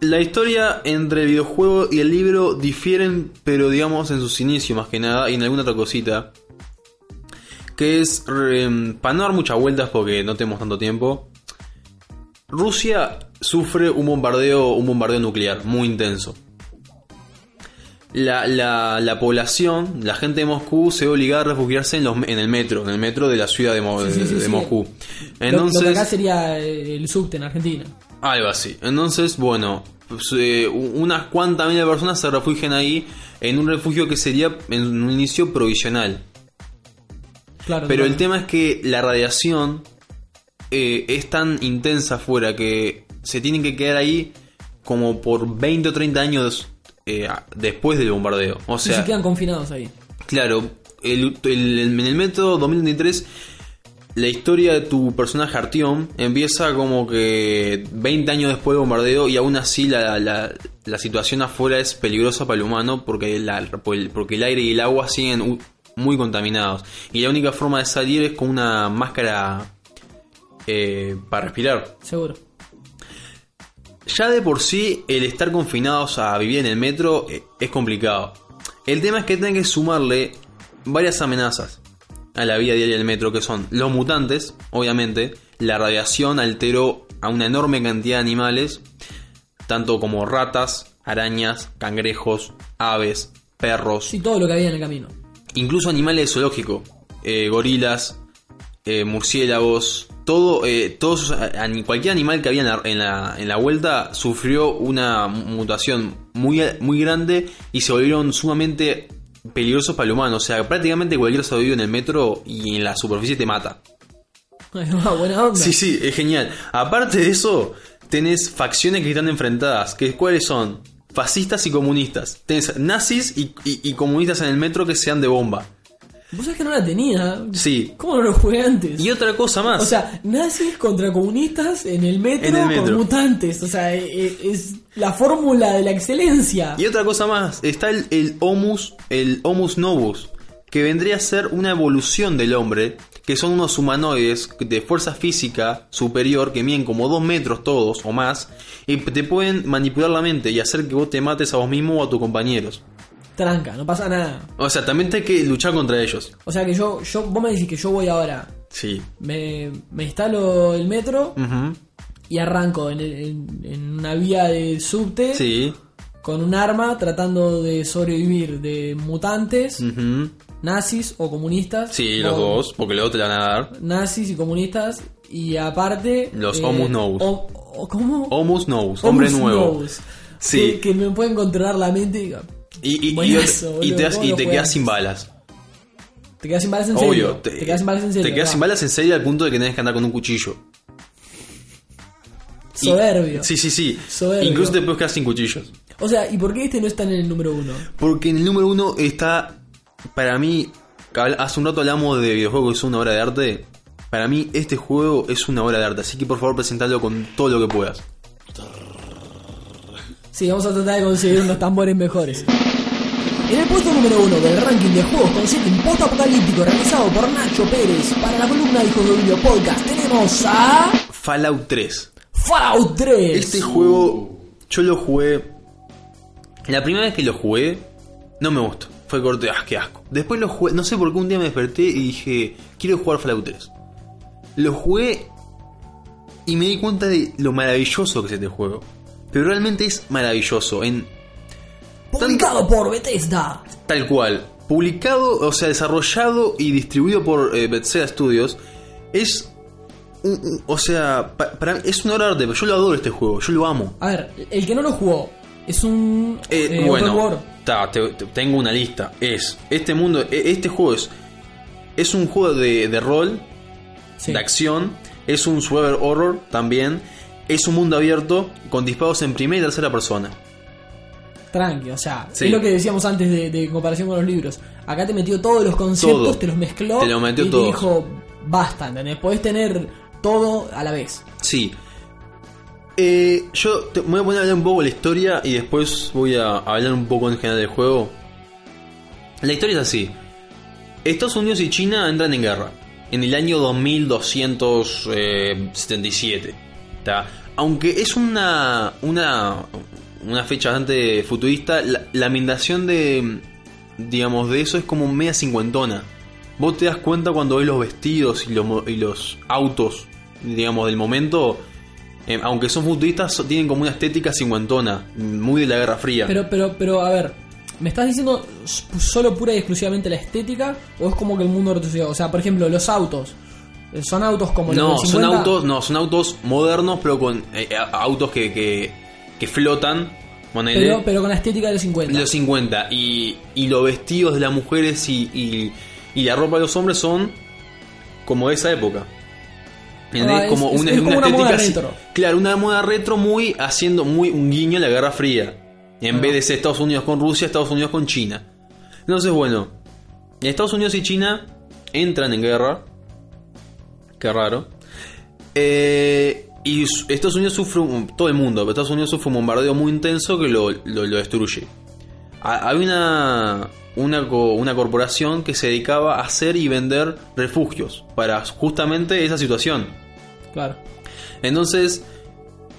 La historia entre el videojuego y el libro difieren, pero digamos en sus inicios más que nada, y en alguna otra cosita. Que es, para no dar muchas vueltas porque no tenemos tanto tiempo, Rusia sufre un bombardeo, un bombardeo nuclear muy intenso. La, la- la población, la gente de Moscú se ve obligada a refugiarse en, los- en el metro, en el metro de la ciudad de, Mo- Sí, sí, sí, de. Moscú. Lo- lo, Entonces, que acá sería eh, el subte en Argentina. Algo así. Entonces, bueno, pues, eh, unas cuantas miles de personas se refugian ahí en un refugio que sería en un inicio provisional. Claro, Pero claro. el tema es que la radiación eh, es tan intensa afuera que se tienen que quedar ahí como por 20 o 30 años eh, después del bombardeo. O Y sea, se quedan confinados ahí. Claro, el- el- en el método 2023 la historia de tu personaje Artyom empieza como que 20 años después del bombardeo y aún así la, la- la situación afuera es peligrosa para el humano porque, la- porque el aire y el agua siguen muy contaminados. Y la única forma de salir es con una máscara eh, para respirar. Seguro. Ya de por sí, el estar confinados a vivir en el metro eh, es complicado. El tema es que tienen que sumarle varias amenazas a la vida diaria del metro, que son los mutantes, obviamente, la radiación alteró a una enorme cantidad de animales, tanto como ratas, arañas, cangrejos, aves, perros, Sí, todo lo que había en el camino. incluso animales de zoológico, eh, gorilas, eh, murciélagos, todo, eh, todos cualquier animal que había en la, en la- en la vuelta sufrió una mutación muy, muy grande y se volvieron sumamente peligrosos para el humano. O sea, prácticamente cualquier vivo en el metro y en la superficie te mata. Va, buena onda. Sí, sí, es genial. Aparte de eso, tenés facciones que están enfrentadas. Que, ¿Cuáles son? Fascistas y comunistas. Tenés nazis y, y- y comunistas en el metro que sean de bomba. Vos sabés que no la tenía. Sí. ¿Cómo no lo jugué antes? Y otra cosa más. O sea, nazis contra comunistas en el metro, En el con mutantes. O sea, e- e- es la fórmula de la excelencia. Y otra cosa más, está el, el Homus, el Homus Novus, que vendría a ser una evolución del hombre, que son unos humanoides de fuerza física superior que miden como 2 metros todos o más, y te pueden manipular la mente y hacer que vos te mates a vos mismo o a tus compañeros. tranca, no pasa nada. O sea, también hay que luchar contra ellos. O sea que yo, yo vos me decís que yo voy ahora, Sí. me, me instalo el metro Ujú. Y arranco en, en- en una vía de subte Sí. con un arma tratando de sobrevivir de mutantes, nazis o comunistas. Sí, los dos, porque luego te la van a dar. Nazis y comunistas y aparte... Los Homus Nous. o- o- ¿Cómo? Homus Knows, hombre Homus nuevo. Nous. Sí. Que, que me pueden controlar la mente y Y, y, y- Buenazo, y te, boludo, das- ¿cómo y lo te quedas sin balas. Te quedas sin balas en serio. Obvio. Te, quedas sin balas en serio. Te quedas sin balas en serio al punto de que tenés que andar con un cuchillo. Soberbio. Sí, sí, sí. Soberbio. Incluso te puedes quedar sin cuchillos. O sea, ¿y por qué este no está en el número uno? Porque en el número uno está, para mí, hace un rato hablamos de videojuegos que es una obra de arte. Para mí este juego es una obra de arte, así que por favor presentalo con todo lo que puedas. Sí, vamos a tratar de conseguir unos tambores mejores. En el puesto número uno del ranking de juegos con setting post-apocalíptico realizado por Nacho Pérez para la columna de Hijos de Video Podcast tenemos a Fallout 3. Fallout 3. Este juego yo lo jugué. La primera vez que lo jugué, no me gustó. Fue corte, ah, qué asco. Después lo jugué, no sé por qué un día me desperté y dije, quiero jugar Fallout 3. Lo jugué y me di cuenta de lo maravilloso que es este juego. Pero realmente es maravilloso. En Publicado por Bethesda. tal cual. Publicado, o sea, desarrollado y distribuido por eh, Bethesda Studios. Es. Un- un- o sea, es una obra de arte, pero yo lo adoro este juego, yo lo amo. A ver, el que no lo jugó es un Eh, eh, bueno, world. ta, te- te- tengo una lista. Es este mundo, e- este juego es es un juego de, de rol, Sí. de acción, es un survival horror también, es un mundo abierto con disparos en primera y tercera persona. Tranqui, o sea, Sí. es lo que decíamos antes de, de comparación con los libros. Acá te metió todos los conceptos, Todo. te los mezcló Te lo metió y todos. te dijo, basta, ¿entendés? Podés tener todo a la vez. Sí. Eh, yo te, voy a poner a hablar un poco de la historia y después voy a hablar un poco en general del juego. La historia es así. Estados Unidos y China entran en guerra en el año 2277. ¿tá? Aunque es una, una, una fecha bastante futurista, la, la de, digamos, de eso es como media cincuentona. Vos te das cuenta cuando ves los vestidos y los, y los autos, digamos, del momento, eh, aunque son futuristas, tienen como una estética cincuentona, muy de la Guerra Fría. Pero, pero, pero, a ver, ¿me estás diciendo solo pura y exclusivamente la estética? ¿O es como que el mundo retrocedió? O sea, por ejemplo, los autos. eh, ¿Son autos como no, los del son 50? autos, no, son autos modernos, pero con eh, a- autos que, que, que flotan. Pero, pero con la estética de los 50. de los 50. Y, y los vestidos de las mujeres y, y, y la ropa de los hombres son como de esa época. Ah, es- como es- una, es como una una moda retro. Claro, una moda retro muy haciendo muy un guiño a la Guerra Fría. En Ah. vez de ser Estados Unidos con Rusia, Estados Unidos con China. Entonces, bueno, Estados Unidos y China entran en guerra. Qué raro. Eh, y Estados Unidos sufre, un- todo el mundo, pero Estados Unidos sufre un bombardeo muy intenso que lo, lo- lo destruye. Ha- Había una, una, co- una corporación que se dedicaba a hacer y vender refugios para justamente esa situación. Claro. Entonces,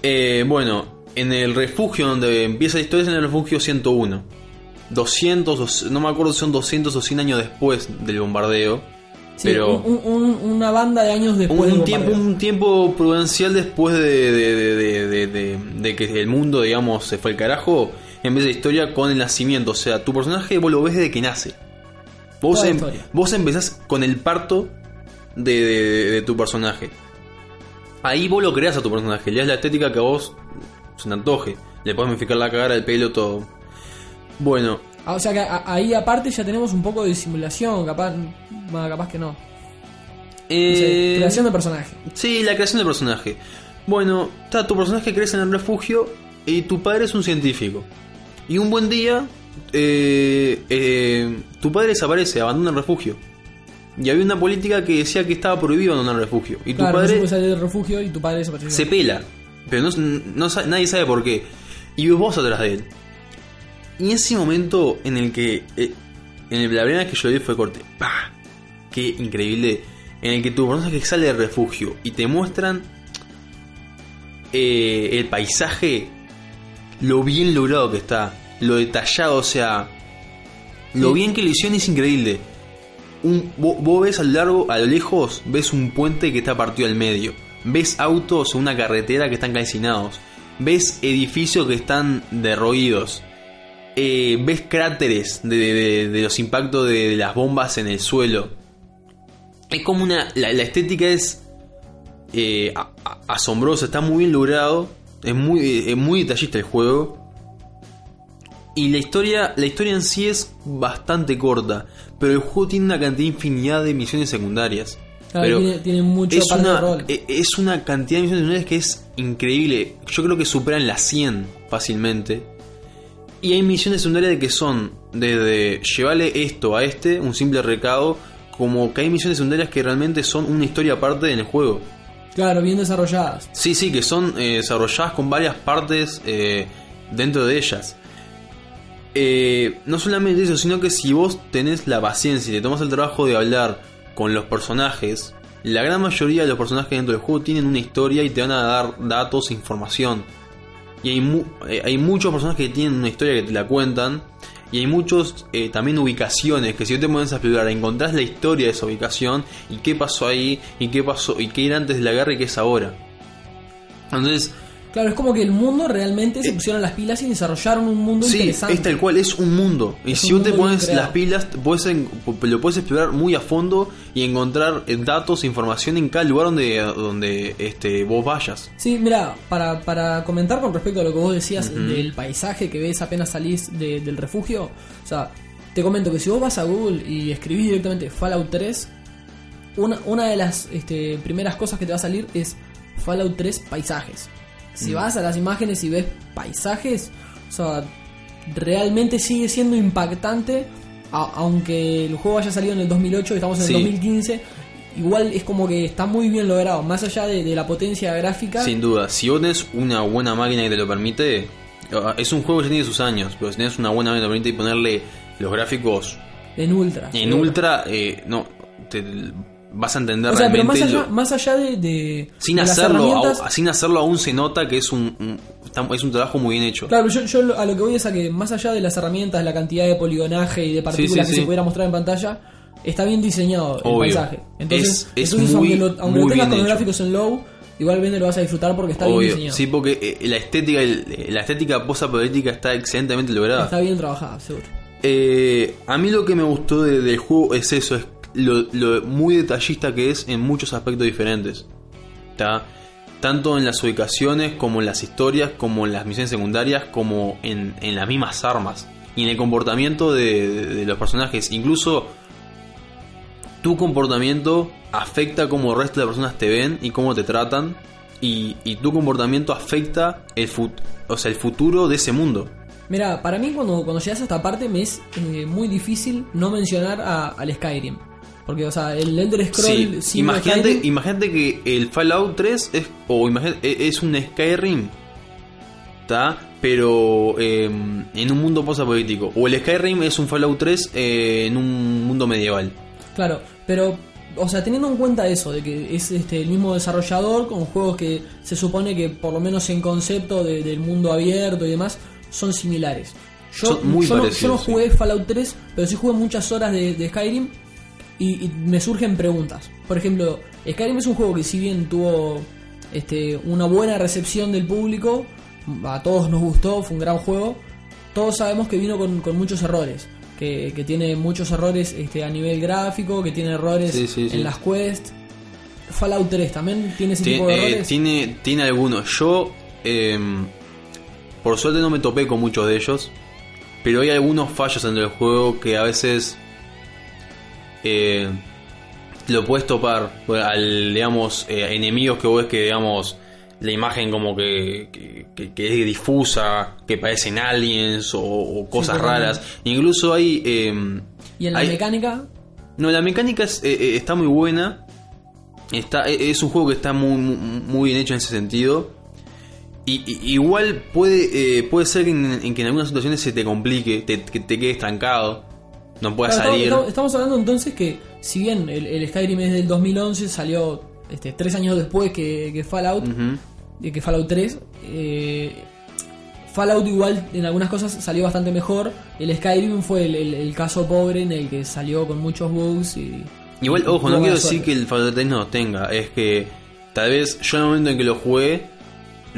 eh, bueno, en el refugio donde empieza la historia es en el refugio 101. 200, o c- no me acuerdo si son 200 o 100 años después del bombardeo. Sí, pero un- un- un- una banda de años después un, tiempo, un tiempo prudencial después de, de- de- de- de- de- de que el mundo, digamos, se fue al carajo, empieza la historia con el nacimiento. O sea, tu personaje vos lo ves desde que nace. Vos, em- vos empezás con el parto de, de- de tu personaje. Ahí vos lo creas a tu personaje, le das la estética que a vos se te antoje. Le puedes modificar la cara, el pelo, todo. Bueno, Ah, o sea que a- ahí aparte ya tenemos un poco de simulación, capaz, bueno, capaz que no. Eh, creación de personaje. Sí, la creación del personaje. Bueno, está, tu personaje crece en el refugio y tu padre es un científico. Y un buen día, eh, eh, tu padre desaparece, abandona el refugio. Y había una política que decía que estaba prohibido abandonar el refugio. Y tu Claro, padre puede salir del refugio y tu padre desapareció. se pela. Pero no, no nadie sabe por qué. Y vos atrás de él. Y ese momento en el que. eh, en el, la primera vez que yo lo vi fue corte. ¡Pah! Qué increíble. En el que tu personaje sale del refugio y te muestran. eh, el paisaje. Lo bien logrado que está. Lo detallado, o sea. Lo bien que lo hicieron es increíble. Un, vos, vos ves a lo largo, a lo lejos, ves un puente que está partido al medio. Ves autos en una carretera que están calcinados. Ves edificios que están derroídos. Eh, ves cráteres de, de- de los impactos de, las bombas en el suelo. Es como una. La, la estética es eh, a- a- asombrosa, está muy bien logrado. Es muy, es muy detallista el juego. Y la historia, la historia en sí es bastante corta, pero el juego tiene una cantidad infinidad de misiones secundarias. Claro, pero tiene, tiene mucho es una, rol. e- es una cantidad de misiones secundarias que es increíble. Yo creo que superan las 100 fácilmente. Y hay misiones secundarias de que son desde llevarle esto a este, un simple recado, como que hay misiones secundarias que realmente son una historia aparte en el juego. Claro, bien desarrolladas. Sí, sí, que son eh, desarrolladas con varias partes eh, dentro de ellas. Eh, no solamente eso, sino que si vos tenés la paciencia y te tomas el trabajo de hablar con los personajes, la gran mayoría de los personajes dentro del juego tienen una historia y te van a dar datos, información. Y hay, mu- hay muchos personajes que tienen una historia que te la cuentan. Y hay muchos eh, también ubicaciones que si te pones a explorar, encontrás la historia de esa ubicación y qué pasó ahí y qué pasó y qué era antes de la guerra y qué es ahora. Entonces, Claro, es como que el mundo realmente se pusieron las pilas y desarrollaron un mundo Eh, sí, interesante. es tal cual, es un mundo. Y Es si vos te pones las pilas, podés en- lo puedes explorar muy a fondo y encontrar eh, datos, información en cada lugar donde, donde este, vos vayas. Sí, mira, para, para comentar con respecto a lo que vos decías del paisaje que ves apenas salís de- del refugio, o sea, te comento que si vos vas a Google y escribís directamente Fallout 3, una, una de las este, primeras cosas que te va a salir es Fallout 3 paisajes. Si vas a las imágenes y ves paisajes, o sea, realmente sigue siendo impactante, a- aunque el juego haya salido en el 2008 y estamos en Sí. el 2015. Igual es como que está muy bien logrado, más allá de, de la potencia gráfica. Sin duda, si vos tenés una buena máquina que te lo permite, ah, es un juego que ya tiene sus años, pero si tenés una buena máquina que te permite ponerle los gráficos En ultra. en ultra, eh, no, te, vas a entender O sea, pero realmente más allá, lo- más allá de, de- sin de hacerlo, herramientas- sin hacerlo aún se nota que es un, es un trabajo muy bien hecho. Claro, yo, yo a lo que voy es a que más allá de las herramientas, la cantidad de poligonaje y de partículas sí, que se pudiera mostrar en pantalla, está bien diseñado el paisaje. Entonces, Es- es entonces muy, aunque lo, aunque lo tengas con gráficos en low, igualmente lo vas a disfrutar porque está bien diseñado. sí, porque eh, la estética, eh, la estética post-apocalíptica está excelentemente lograda. Está bien trabajado, seguro. Eh, a mí lo que me gustó de- del juego es eso, es lo, muy detallista que es en muchos aspectos diferentes. ¿tá? Tanto en las ubicaciones, como en las historias, como en las misiones secundarias, como en, en las mismas armas. Y en el comportamiento de, los personajes. Incluso tu comportamiento afecta cómo el resto de personas te ven y cómo te tratan. Y, y tu comportamiento afecta el, o sea, el futuro de ese mundo. Mira, para mí cuando, cuando llegas a esta parte me es eh, muy difícil no mencionar al Skyrim. Porque, o sea, el Elder Scroll Sí, imagínate, Skyrim- imagínate que el Fallout 3 es, o imagínate, e- es un Skyrim, ¿está? Pero eh, en un mundo post-apocalíptico. O el Skyrim es un Fallout 3 eh, en un mundo medieval. Claro, pero, o sea, teniendo en cuenta eso, de que es este, el mismo desarrollador con juegos que se supone que, por lo menos en concepto de- del mundo abierto y demás, son similares. Yo, Son muy yo no, yo no jugué Fallout 3, pero sí jugué muchas horas de, de Skyrim y, y me surgen preguntas. Por ejemplo, Skyrim es un juego que si bien tuvo este, una buena recepción del público, a todos nos gustó, fue un gran juego, todos sabemos que vino con, con muchos errores. Que, que tiene muchos errores este, a nivel gráfico, que tiene errores Sí, sí, sí. en las quests. Fallout 3 también tiene ese Tien- tipo de eh, errores. tiene, tiene algunos. Yo, eh, por suerte, no me topé con muchos de ellos. Pero hay algunos fallos en el juego que a veces eh, lo puedes topar por- al, digamos, eh, enemigos que vos ves que, digamos, la imagen como que, que, que- que es difusa, que parecen aliens o, o cosas raras. Incluso hay... eh, y en la hay- mecánica, no, la mecánica es, eh, eh, está muy buena. Está, es un juego que está muy, muy, bien hecho en ese sentido. Y, y- igual puede, puede ser que en, en que en algunas situaciones se te complique, te, que te quedes estancado, no Claro, salir. estamos, estamos hablando entonces que, si bien el, el Skyrim es del 2011, salió este, tres años después que, que Fallout, de que Fallout 3, eh, Fallout igual en algunas cosas salió bastante mejor. El Skyrim fue el, el- el caso pobre en el que salió con muchos bugs y... Igual, ojo, no quiero decir que el Fallout 3 no los tenga. Es que tal vez yo en el momento en que lo jugué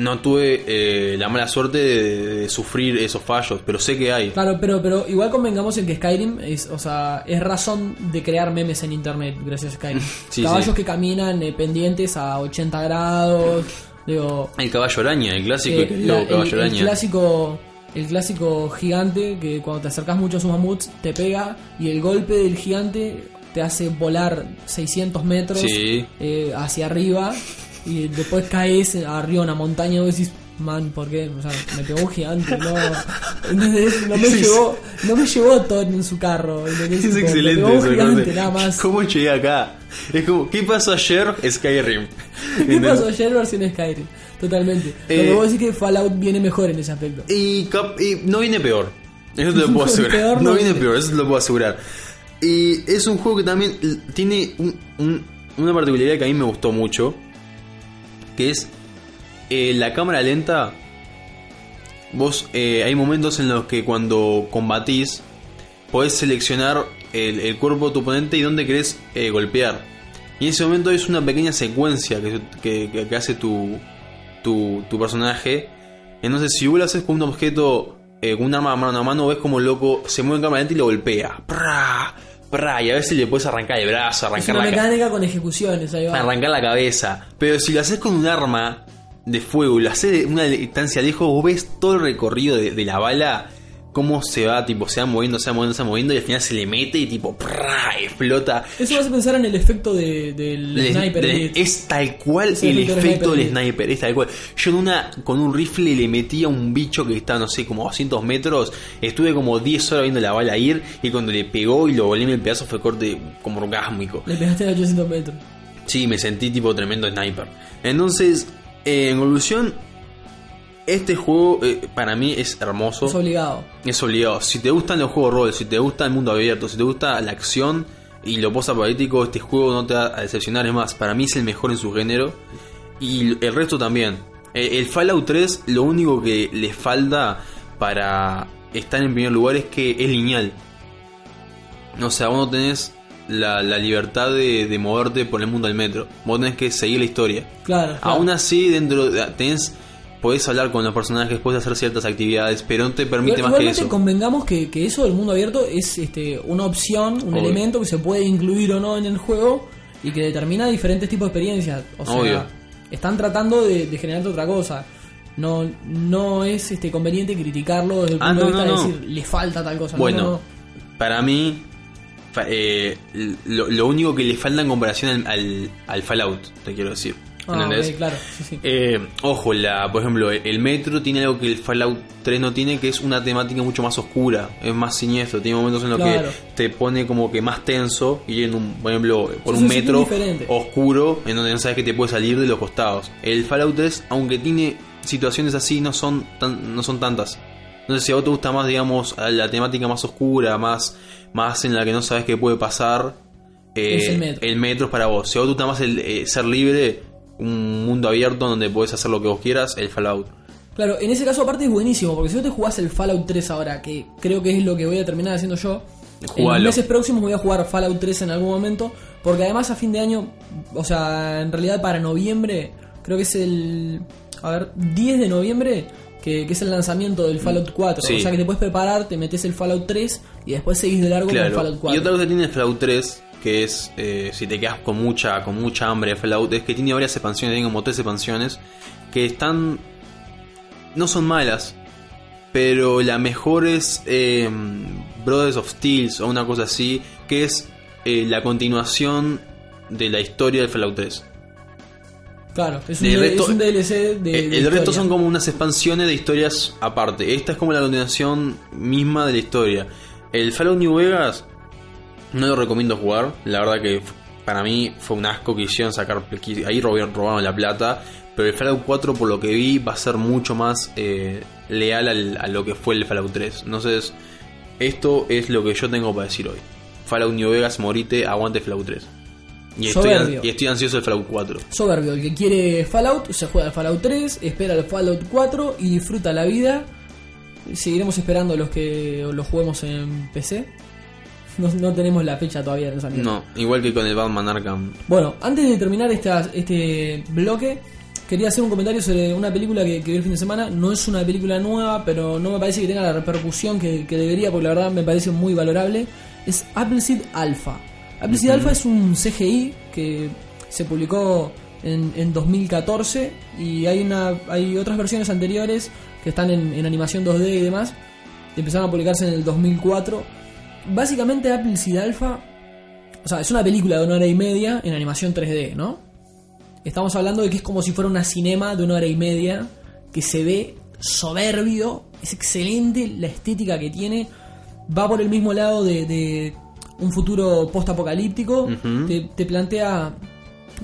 no tuve eh, la mala suerte de, de sufrir esos fallos, pero sé que hay. Claro, pero, pero igual convengamos en que Skyrim es, o sea, es razón de crear memes en internet gracias a Skyrim. Sí, Caballos sí. que caminan eh, pendientes a 80 grados. Digo, El caballo araña, el clásico eh, la- caballo el, el araña. clásico el clásico gigante que cuando te acercas mucho a sus mamuts te pega y el golpe del gigante te hace volar 600 metros Sí. eh, hacia arriba y después caes arriba de una montaña y vos decís man ¿por qué? O sea, me pegó un gigante no ¿entendés? no me Sí, llevó no me llevó Thor en su carro. Es Tipo, me excelente pegó un gigante nada más ¿Cómo llegué acá? Es como, ¿qué pasó ayer? Skyrim. ¿qué pasó ayer versión Skyrim? totalmente lo que Eh, vos decís que Fallout viene mejor en ese aspecto Y, cap- y no viene peor. Eso te lo puedo asegurar. Peor no no viene viene. peor, eso te lo puedo asegurar. Y es un juego que también tiene un- un- una particularidad que a mí me gustó mucho. Que es eh, la cámara lenta. Vos, eh, hay momentos en los que cuando combatís, podés seleccionar el, cuerpo de tu oponente y dónde querés eh, golpear. Y en ese momento es una pequeña secuencia que, que- hace tu, tu, tu personaje. Entonces, si vos lo haces con un objeto, con un arma mano a mano, ves como loco se mueve en cámara lenta y lo golpea. ¡Prá! ¡Prá! Y a veces le puedes arrancar el brazo, es arrancar una la, ca- mecánica con ejecuciones ahí va arrancar la cabeza. Pero si lo haces con un arma de fuego y lo haces de una distancia lejos, vos ves todo el recorrido de, de la bala, cómo se va, tipo, se va moviendo, se va moviendo, se va moviendo y al final se le mete y tipo, ¡prá! explota. Eso me hace pensar en el efecto de, del sniper. es tal cual Es el el efecto del sniper. sniper, es tal cual. Yo en una, con un rifle le metí a un bicho que está, no sé, como a 200 metros. Estuve como 10 horas viendo la bala ir y cuando le pegó y lo volví en el pedazo fue corte como orgásmico. Le pegaste a 800 metros. Sí, me sentí tipo tremendo sniper. Entonces, eh, en conclusión, este juego eh, para mí es hermoso. Es obligado. Es obligado. Si te gustan los juegos de rol, si te gusta el mundo abierto, si te gusta la acción y lo post-apocalíptico, este juego no te va a decepcionar. Es más, para mí es el mejor en su género. Y el resto también. Eh, El Fallout 3, lo único que le falta para estar en primer lugar es que es lineal. O sea, vos no tenés la, la libertad de, de moverte por el mundo del metro. Vos tenés que seguir la historia. Claro. claro. Aún así, dentro de, tenés, podés hablar con los personajes, podés hacer ciertas actividades, pero no te permite Igual- más que eso. convengamos que, que eso del mundo abierto es este, una opción, un Obvio. elemento que se puede incluir o no en el juego y que determina diferentes tipos de experiencias. O sea, Obvio. están tratando de, de generar otra cosa. No, no es este conveniente criticarlo desde el Ah, punto de vista no, de decir le falta tal cosa. No, Bueno, no, no. para mí, fa- eh, lo, lo único que le falta en comparación al, al, al Fallout, te quiero decir. Ah, claro, sí, sí. Eh, ojo, la, por ejemplo, el metro tiene algo que el Fallout 3 no tiene, que es una temática mucho más oscura, es más siniestro, tiene momentos en los Claro. que te pone como que más tenso y en un, por ejemplo, por Sí, un metro oscuro en donde no sabes que te puede salir de los costados. El Fallout 3, aunque tiene situaciones así, no son, tan, no son tantas. Entonces, si a vos te gusta más, digamos, la temática más oscura, más, más en la que no sabes qué puede pasar, eh, Es el metro. el metro es para vos. Si a vos te gusta más el, eh, ser libre, un mundo abierto donde puedes hacer lo que vos quieras, el Fallout. Claro, en ese caso aparte es buenísimo, porque si vos te jugás el Fallout 3 ahora, que creo que es lo que voy a terminar haciendo yo, en los meses próximos voy a jugar Fallout 3 en algún momento, porque además a fin de año, o sea, en realidad para noviembre, creo que es el, a ver, 10 de noviembre, que, que es el lanzamiento del Fallout 4, Sí. o sea que te puedes preparar, te metes el Fallout 3 y después seguís de largo con el. Fallout 4. Y otra cosa que tiene el Fallout 3, que es, eh, si te quedas con mucha, con mucha hambre de Fallout, es que tiene varias expansiones, tiene como tres expansiones, que están... No son malas, pero la mejor es eh, Brothers of Steels o una cosa así, que es eh, la continuación de la historia del Fallout 3. Claro, es un, El resto- es un DLC de... Eh, de el resto son como unas expansiones de historias aparte. Esta es como la continuación misma de la historia. El Fallout New Vegas no lo recomiendo jugar. La verdad que para mí fue un asco que hicieron sacar. que Ahí robaron, robaron la plata. Pero el Fallout 4, por lo que vi, va a ser mucho más eh, leal al- a lo que fue el Fallout 3. Entonces, esto es lo que yo tengo para decir hoy. Fallout New Vegas, morite, aguante Fallout 3. Y estoy, y estoy ansioso del Fallout 4. Soberbio, el que quiere Fallout se juega al Fallout 3, espera al Fallout 4 y disfruta la vida Seguiremos esperando los que los juguemos en PC. No, no tenemos la fecha todavía de lanzamiento. No, igual que con el Batman Arkham. Bueno, antes de terminar esta- este bloque, quería hacer un comentario sobre una película que, que vi el fin de semana. No es una película nueva, pero no me parece que tenga la repercusión que, que debería, porque la verdad me parece muy valorable. Es Appleseed Alpha. Appleseed Alpha es un CGI que se publicó en, en 2014 y hay, una, hay otras versiones anteriores que están en, en animación 2D y demás. Empezaron a publicarse en el 2004. Básicamente Appleseed Alpha o sea, es una película de una hora y media en animación 3D, ¿no? Estamos hablando de que es como si fuera una cinema de una hora y media que se ve soberbio, es excelente la estética que tiene, va por el mismo lado de, de un futuro post-apocalíptico, te, te plantea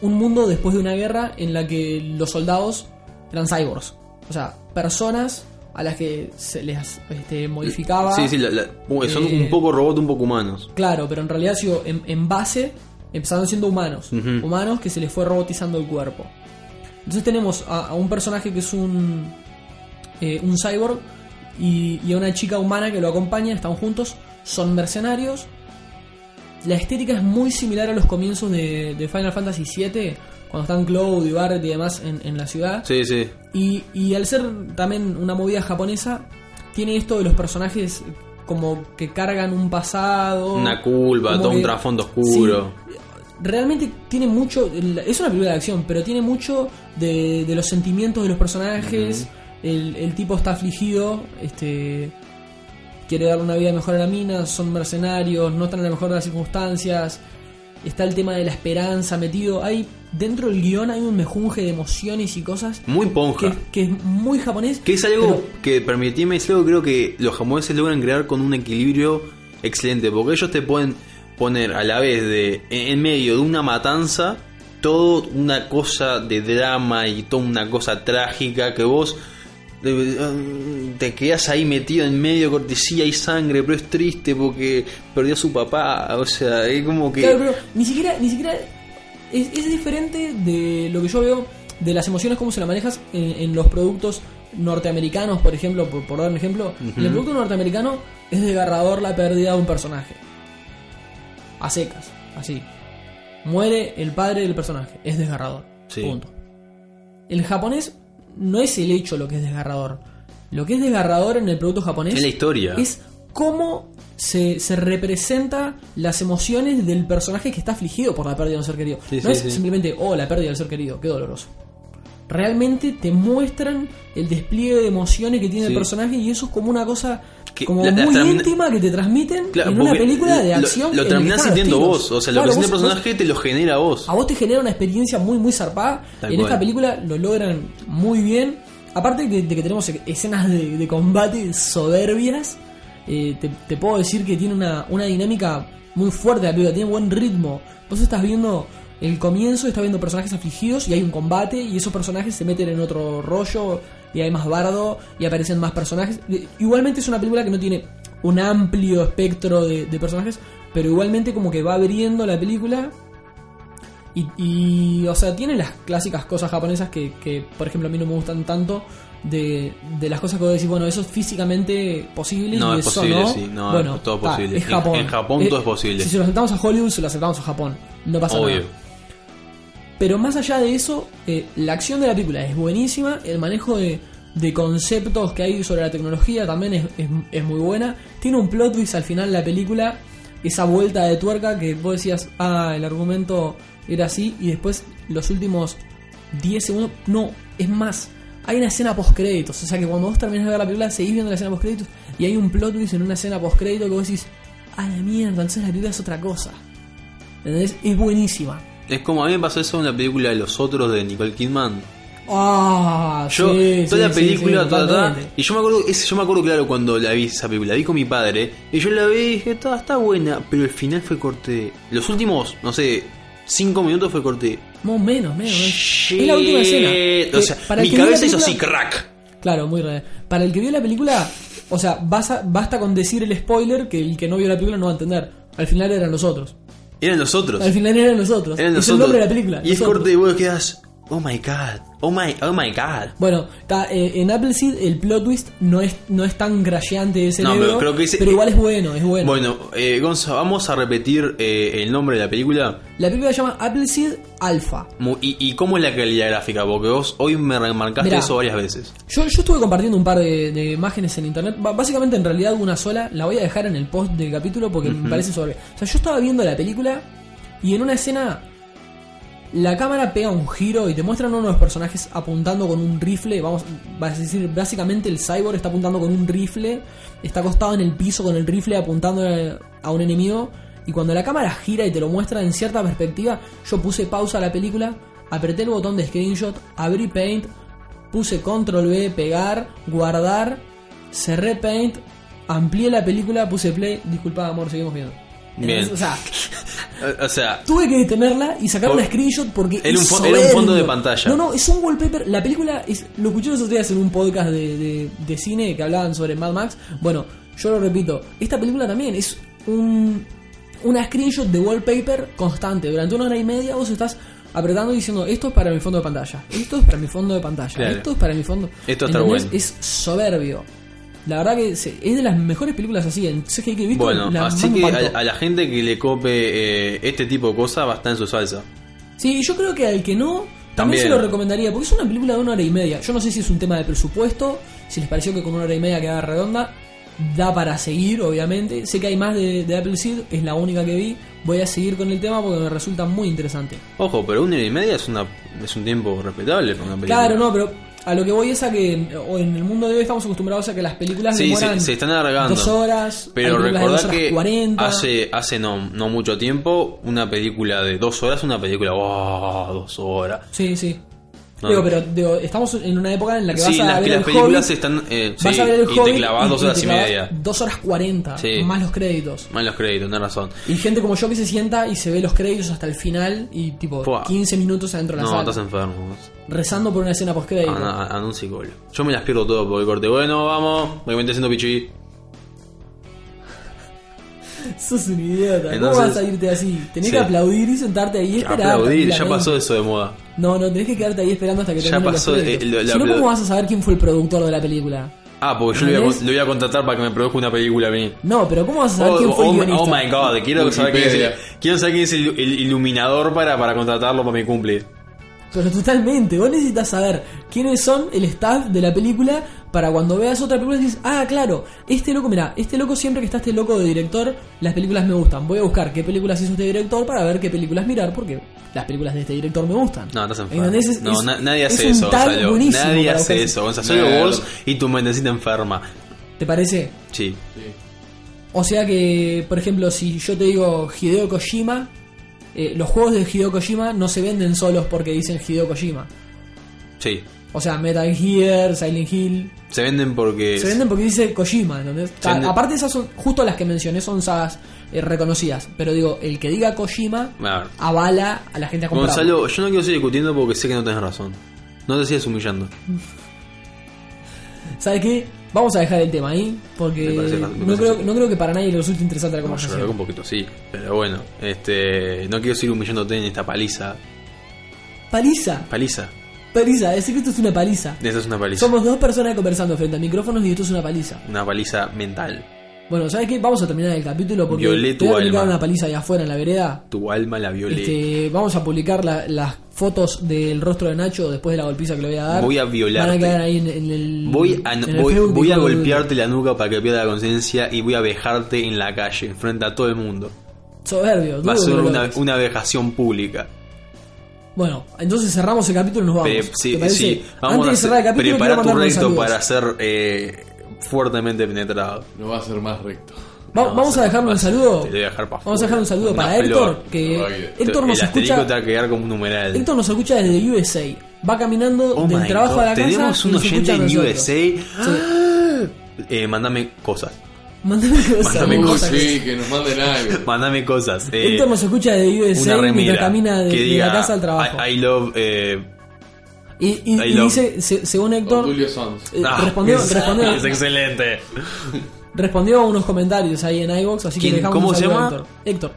un mundo después de una guerra en la que los soldados eran cyborgs, o sea, personas a las que se les este, modificaba. Sí, sí, la- la- son Eh, un poco robot, un poco humanos. Claro, pero en realidad sido en, en base empezaron siendo humanos. Humanos que se les fue robotizando el cuerpo. Entonces tenemos a, a un personaje que es un, eh, un cyborg y, y a una chica humana que lo acompaña, están juntos, son mercenarios. La estética es muy similar a los comienzos de, de Final Fantasy VII, cuando están Cloud y Barret y demás en, en la ciudad. Sí, sí. Y, y al ser también una movida japonesa, tiene esto de los personajes como que cargan un pasado. Una culpa, todo un trasfondo oscuro. Sí, realmente tiene mucho. Es una película de acción, pero tiene mucho de, de los sentimientos de los personajes. el, el tipo está afligido, este. Quiere darle una vida mejor a la mina, son mercenarios, no están en la mejor de las circunstancias. Está el tema de la esperanza metido. Hay dentro del guion hay un mejunje de emociones y cosas Muy ponja. que, que es muy japonés. Que es algo pero- que, permitime decirlo, creo que los japoneses logran crear con un equilibrio excelente, porque ellos te pueden poner a la vez de en medio de una matanza todo una cosa de drama y toda una cosa trágica que vos eh, te quedas ahí metido en medio, cortesía y sangre, pero es triste porque perdió a su papá, o sea, es como que... Claro, pero ni siquiera, ni siquiera es, es diferente de lo que yo veo de las emociones, cómo se las manejas en, en los productos norteamericanos, por ejemplo, por, por dar un ejemplo. En el producto norteamericano es desgarrador la pérdida de un personaje. A secas, así. Muere el padre del personaje, es desgarrador. Sí. Punto. El japonés no es el hecho lo que es desgarrador. Lo que es desgarrador en el producto japonés Es la historia. es cómo se, se representa las emociones del personaje que está afligido por la pérdida de un ser querido. Sí, no sí, es sí. simplemente, oh, la pérdida del ser querido, qué doloroso. Realmente te muestran el despliegue de emociones que tiene el personaje y eso es como una cosa Que como la- muy íntima que te transmiten Claro, en una película de lo- acción. Lo, que terminás sintiendo vos, o sea, lo que siente el vos- personaje te lo genera a vos. a vos te genera una experiencia muy muy zarpada Tal y en esta película lo logran muy bien aparte de, de que tenemos escenas de, de combate soberbias eh, te, te puedo decir que tiene una, dinámica muy fuerte la película tiene buen ritmo vos estás viendo el comienzo estás viendo personajes afligidos y hay un combate y esos personajes se meten en otro rollo y hay más bardo y aparecen más personajes igualmente es una película que no tiene un amplio espectro de, personajes pero igualmente como que va abriendo la película y, y, o sea, tiene las clásicas cosas japonesas que, que, por ejemplo, a mí no me gustan tanto. De, de las cosas que vos decís, bueno, eso es físicamente posible No, y es eso posible, no. sí, no, bueno, es todo ta, posible. Es En- Japón. en Japón todo es posible. Si se lo aceptamos a Hollywood, se lo aceptamos a Japón. No pasa Obvio. nada. Pero más allá de eso, eh, la acción de la película es buenísima, el manejo de, de conceptos que hay sobre la tecnología también es, es- es muy buena. Tiene un plot twist al final de la película, esa vuelta de tuerca que vos decías, ah, el argumento era así, y después los últimos 10 segundos, no, es más, hay una escena post créditos, o sea que cuando vos terminás de ver la película seguís viendo la escena post créditos y hay un plot twist en una escena post crédito que vos decís, a la mierda, entonces la película es otra cosa. ¿Entendés? Es buenísima. Es como a mí me pasó eso en la película de Los Otros de Nicole Kidman. Ah, Yo, sí, toda sí, la película, sí, toda, toda- y yo me acuerdo, yo me acuerdo claro cuando la vi esa película, la vi con mi padre, y yo la vi y dije, está, está buena, pero el final fue corte. Los últimos, no sé, cinco minutos fue corte. Más menos, menos. Shit. Es la última escena. O sea, para mi cabeza hizo así, crack. Claro, muy real. Para el que vio la película, o sea, basta, basta con decir el spoiler que el que no vio la película no va a entender. Al final eran los otros. Eran los otros. Al final eran los otros. Eran los es el nombre de la película. Y es corte y vos quedas. Oh my god. Oh my, oh my god. Bueno, está, eh, en Appleseed el plot twist no es, no es tan grasheante de No, pero creo que ese- igual es bueno, es bueno. Bueno, eh, Gonza, vamos a repetir eh, el nombre de la película. La película se llama Appleseed Alpha. ¿Y, y cómo es la calidad gráfica? Porque vos hoy me remarcaste Mirá. eso varias veces. Yo, yo estuve compartiendo un par de, de imágenes en internet, básicamente en realidad una sola, la voy a dejar en el post del capítulo porque me parece sobre... O sea, yo estaba viendo la película y en una escena la cámara pega un giro y te muestran uno de los personajes apuntando con un rifle, vamos, a decir, básicamente el cyborg está apuntando con un rifle, está acostado en el piso con el rifle apuntando a- a un enemigo y cuando la cámara gira y te lo muestra en cierta perspectiva, yo puse pausa a la película, apreté el botón de screenshot, abrí Paint, puse control B, pegar, guardar, cerré Paint, amplié la película, puse play, disculpa amor, seguimos viendo. Bien. O sea, O sea, tuve que detenerla y sacar una screenshot porque Era un es fo- era un fondo de pantalla. No, no, es un wallpaper. La película es, lo escuché los otros días en un podcast de, de- de cine que hablaban sobre Mad Max. Bueno, yo lo repito, esta película también es un una screenshot de wallpaper constante. Durante una hora y media vos estás apretando y diciendo esto es para mi fondo de pantalla, esto es para mi fondo de pantalla, Claro. esto es para mi fondo. Esto está bueno. Es soberbio. La verdad que es de las mejores películas así en CGI que he visto. bueno, la así que a, a la gente que le cope eh, este tipo de cosas va a estar en su salsa. Sí, yo creo que al que no, también, También. se lo recomendaría, porque es una película de una hora y media. Yo no sé si es un tema de presupuesto, si les pareció que con una hora y media queda redonda, da para seguir, obviamente. Sé que hay más de, de Appleseed, es la única que vi. Voy a seguir con el tema porque me resulta muy interesante. Ojo, pero una hora y media es, una, es un tiempo respetable para una película. Claro, no, pero a lo que voy es a que o en el mundo de hoy estamos acostumbrados a que las películas Sí, demoran se, se están alargando. dos horas, Pero horas que 40. hace, hace no, no mucho tiempo, una película de dos horas, una película, wow, dos horas. Sí, sí. No. Digo, pero digo, estamos en una época en la que Sí, vas a las, ver las el películas Hobbit, están. eh, Vas sí, a ver el y te clavas dos horas y media. Dos horas cuarenta, Sí. más los créditos. Mal los créditos, tenés razón. Y gente como yo que se sienta y se ve los créditos hasta el final y tipo Fua. 15 minutos adentro de la No, sala. estás enfermo. Rezando por una escena post crédito. Anda, anda un psicólogo. Yo me las pierdo todo por el corte. Bueno, vamos, porque me estoy haciendo pichi. Sos un idiota. ¿Cómo vas a irte así? Tenés Sí. que aplaudir y sentarte ahí y esperar. Aplaudir, ya pasó eso de moda. No, no, tenés que quedarte ahí esperando hasta que Ya pasó, eh, lo- la si no, apla- ¿cómo vas a saber quién fue el productor de la película? Ah, porque yo lo voy, a, ¿Entendés? lo voy a contratar para que me produzca una película a mí. No, pero ¿cómo vas a saber Oh, quién fue oh, el my- guionista? oh my god, quiero saber quién es el, quiero saber quién es el, el iluminador para, para contratarlo para mi cumple. Pero totalmente, vos necesitas saber quiénes son el staff de la película para cuando veas otra película dices, ah, claro, este loco, mira, este loco siempre que está este loco de director, las películas me gustan. Voy a buscar qué películas hizo este director para ver qué películas mirar, porque las películas de este director me gustan. No, estás enfermo. ¿Entendés? Es- no, es- na- nadie es hace un eso, Gonzalo. Nadie hace eso, Gonzalo. Solo vos y tu mentecita enferma. ¿Te parece? Sí. Sí. O sea que, por ejemplo, si yo te digo Hideo Kojima, eh, los juegos de Hideo Kojima no se venden solos porque dicen Hideo Kojima. Sí. O sea, Metal Gear, Silent Hill, Se venden porque. Se venden porque dice Kojima, ¿entendés? Venden- Aparte esas son, justo las que mencioné son sagas eh, reconocidas, pero digo, el que diga Kojima A avala a la gente a comprar. Gonzalo, yo no quiero seguir discutiendo porque sé que no tenés razón. No te sigas humillando. ¿Sabes qué? Vamos a dejar el tema ahí, porque Me parece- me no, parece creo, no creo que para nadie le resulte interesante la yo creo que un conversación. poquito sí. Pero bueno, este. No quiero seguir humillándote en esta paliza. Paliza, Paliza. paliza, es que esto es una paliza. Esta es una paliza. Somos dos personas conversando frente a micrófonos y esto es una paliza. Una paliza mental. Bueno, ¿sabes qué? Vamos a terminar el capítulo porque Violé te tu voy a aplicar alma. una paliza allá afuera en la vereda. Tu alma la violé. Este, vamos a publicar la- las fotos del rostro de Nacho después de la golpiza que le voy a dar. Voy a violarte. Van a quedar ahí en, en el. Voy a, en el voy, voy a golpearte la nuca para que pierda la conciencia y voy a vejarte en la calle, frente a todo el mundo. Soberbio, Va a ser una, una vejación pública. Bueno, entonces cerramos el capítulo y nos vamos. Pre- sí, ¿Te parece? sí, vamos Antes a de cerrar el capítulo, prepara tu recto para ser eh, fuertemente penetrado. No va a ser más recto. Va- No, vamos a dejarle un saludo. te voy a dejar pa' Vamos a dejar un saludo Una para flor. Héctor, que Héctor nos el escucha. te va a quedar como un numeral. Héctor nos escucha desde USA. Va caminando Oh del trabajo God, a la casa. Tenemos y un oyente en nosotros. USA. Eh, mándame cosas. Mándame cosas. Mándame Uh, cosas. sí, que nos manden algo. Mándame cosas. Eh, Héctor nos escucha desde USA una remera mientras camina de, que de diga la casa al trabajo. I, I love eh, y y- dice, se- según Héctor, Julio eh, ah, respondió, es, respondió, es excelente. respondió a unos comentarios ahí en iVoox, así que dejamos ¿Cómo se llama? Héctor. Héctor.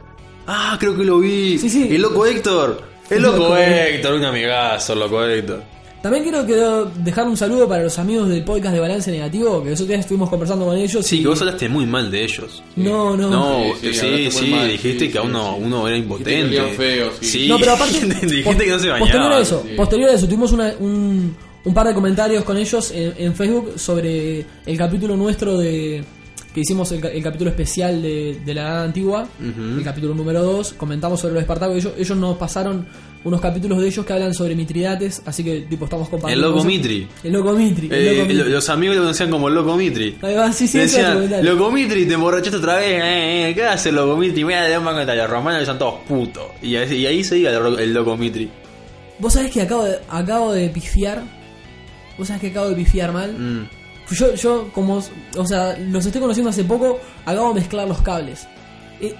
Ah, creo que lo vi. Sí, sí. El loco Héctor. El loco Loco Héctor, un amigazo, el loco Héctor. También quiero que dejar un saludo para los amigos del podcast de Balance Negativo, que nosotros ya estuvimos conversando con ellos. Sí, y- que vos hablaste muy mal de ellos. No, no. No, Sí, sí, sí, mal, dijiste sí, que a sí, uno, sí. uno era impotente. Dijiste que feo, sí. No, pero aparte. dijiste que no se pos- Posterior a bañaba. eso, sí. posterior a eso, tuvimos una- un, un par de comentarios con ellos en, en Facebook sobre el capítulo nuestro de. Que hicimos el, ca- el capítulo especial de, de la Edad Antigua, el capítulo número 2. Comentamos sobre los Espartacos. Ellos, ellos nos pasaron unos capítulos de ellos que hablan sobre Mitridates, así que tipo estamos El compartiendo. loco cosas. Mitri. El loco Mitri. el Eh, loco Mitri. lo- los amigos lo conocían como Loco Mitri. Ahí va, sí, sí, decían. Loco Mitri, te emborrachaste otra vez. Eh, eh, ¿Qué hace Loco Mitri? Mira, le dan banco a los romanos son todos putos. Y, ahí- y ahí se diga el, el Loco Mitri. Vos sabés que acabo de, acabo de pifiar. Vos sabés que acabo de pifiar mal. Mm. Yo, yo, como. O sea, los estoy conociendo hace poco, acabo de mezclar los cables. Eh,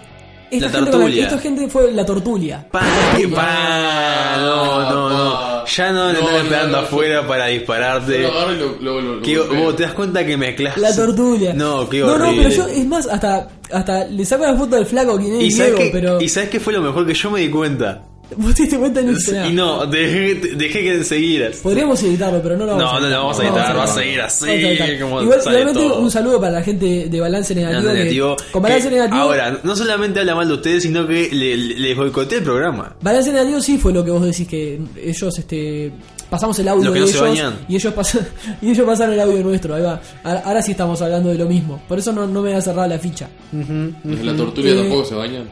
esta La gente tortulia. esta gente fue la tortulia. Pa, que pa, no, no, no. Ya no, le No, están no, esperando no, afuera para dispararte. Lo lo- lo- lo- lo Que golpeo. vos te das cuenta que mezclas. La tortulia. No, qué No, no, horrible. pero yo, es más, hasta, hasta le saco la foto del flaco quien es ¿Y Diego, qué, pero. ¿Y sabes qué fue lo mejor que yo me di cuenta? Vos te diste cuenta y no hice nada. Y no, dejé, dejé que seguieras. Podríamos editarlo, pero no lo vamos No, a no editar. lo vamos a editar, va a seguir así, Vamos a editar. como Igual, igualmente, todo. un saludo para la gente de Balance Negativo. No, que- negativo, con Balance que Negativo. Ahora, no solamente habla mal de ustedes, sino que le, le, les boicoteé el programa. Balance Negativo sí fue lo que vos decís que ellos este pasamos el audio de no se ellos bañan. y ellos pasan y ellos pasaron el audio nuestro, ahí va. Ahora, ahora sí estamos hablando de lo mismo. Por eso no, no me ha cerrado la ficha. En la tortuga Eh, tampoco se bañan.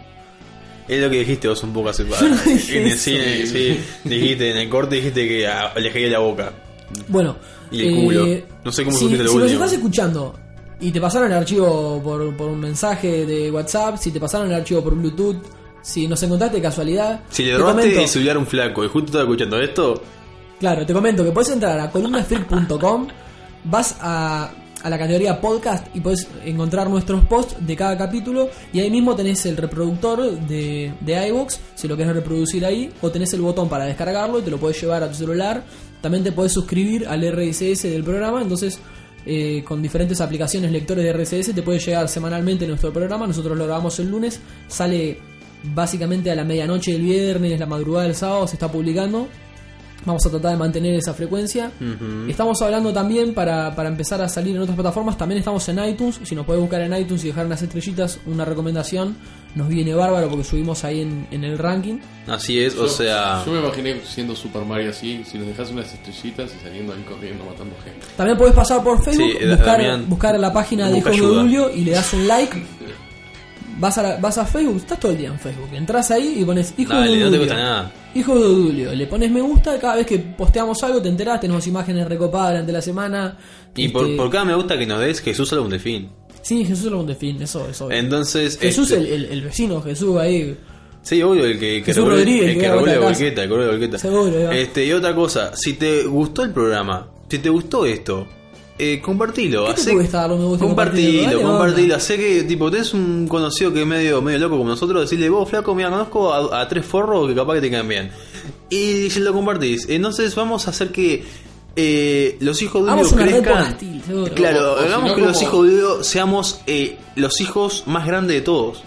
Es lo que dijiste vos un poco hace no dije En el eso. cine, sí. Dijiste, en el corte dijiste que ah, le caía la boca. Bueno, Y el culo. No sé cómo si, supiste lo si nos último. estás escuchando y te pasaron el archivo por, por un mensaje de WhatsApp, si te pasaron el archivo por Bluetooth, si nos encontraste de casualidad, Si le te robaste comento- el celular a un flaco y justo estaba escuchando esto, Claro, te comento que puedes entrar a columnafreak.com, vas a, a la categoría podcast y puedes encontrar nuestros posts de cada capítulo y ahí mismo tenés el reproductor de, de iVoox, si lo querés reproducir ahí, o tenés el botón para descargarlo y te lo puedes llevar a tu celular. También te puedes suscribir al RSS del programa, entonces eh, con diferentes aplicaciones lectores de RSS te puede llegar semanalmente nuestro programa, nosotros lo grabamos el lunes, sale básicamente a la medianoche del viernes, la madrugada del sábado, se está publicando. Vamos a tratar de mantener esa frecuencia. Estamos hablando también para, para empezar a salir en otras plataformas. También estamos en iTunes. Si nos puedes buscar en iTunes y dejar unas estrellitas, una recomendación, nos viene bárbaro porque subimos ahí en, en el ranking. así es, o sea. Yo me imaginé siendo Super Mario así, si nos dejas unas estrellitas y saliendo ahí corriendo matando gente. También puedes pasar por Facebook, Sí, Da- buscar, buscar la página de Hijos de. Julio y le das un like. Vas a, la- vas a Facebook, estás todo el día en Facebook. Entras ahí y pones Hijos de Dale, no te cuesta nada. Hijo de Odulio, le pones me gusta y cada vez que posteamos algo te enterás, tenemos imágenes recopadas durante la semana. Y por, Este, por cada me gusta que nos des, Jesús habla un delfín. Sí, Jesús es un define, eso, eso. Entonces. Jesús, este, el, el, el vecino, Jesús ahí. Sí, obvio, el que, que Jesús revuelve- Rodríguez, el que que da revuelve vuelta a casa. volqueta, el que revuelve volqueta. Seguro. Este, y otra cosa, si te gustó el programa, si te gustó esto, eh, compartilo. ¿Qué compartilo? Dale, compartilo. Sé que, tipo, tenés un conocido que es medio, medio loco como nosotros, decirle, vos, flaco, mira, conozco a, a tres forros que capaz que te caen bien. Y si lo compartís, entonces vamos a hacer que eh, los hijos de Dios crezcan. seguro. Claro, O- o si hagamos no, que los hijos de Dios seamos eh, los hijos más grandes de todos.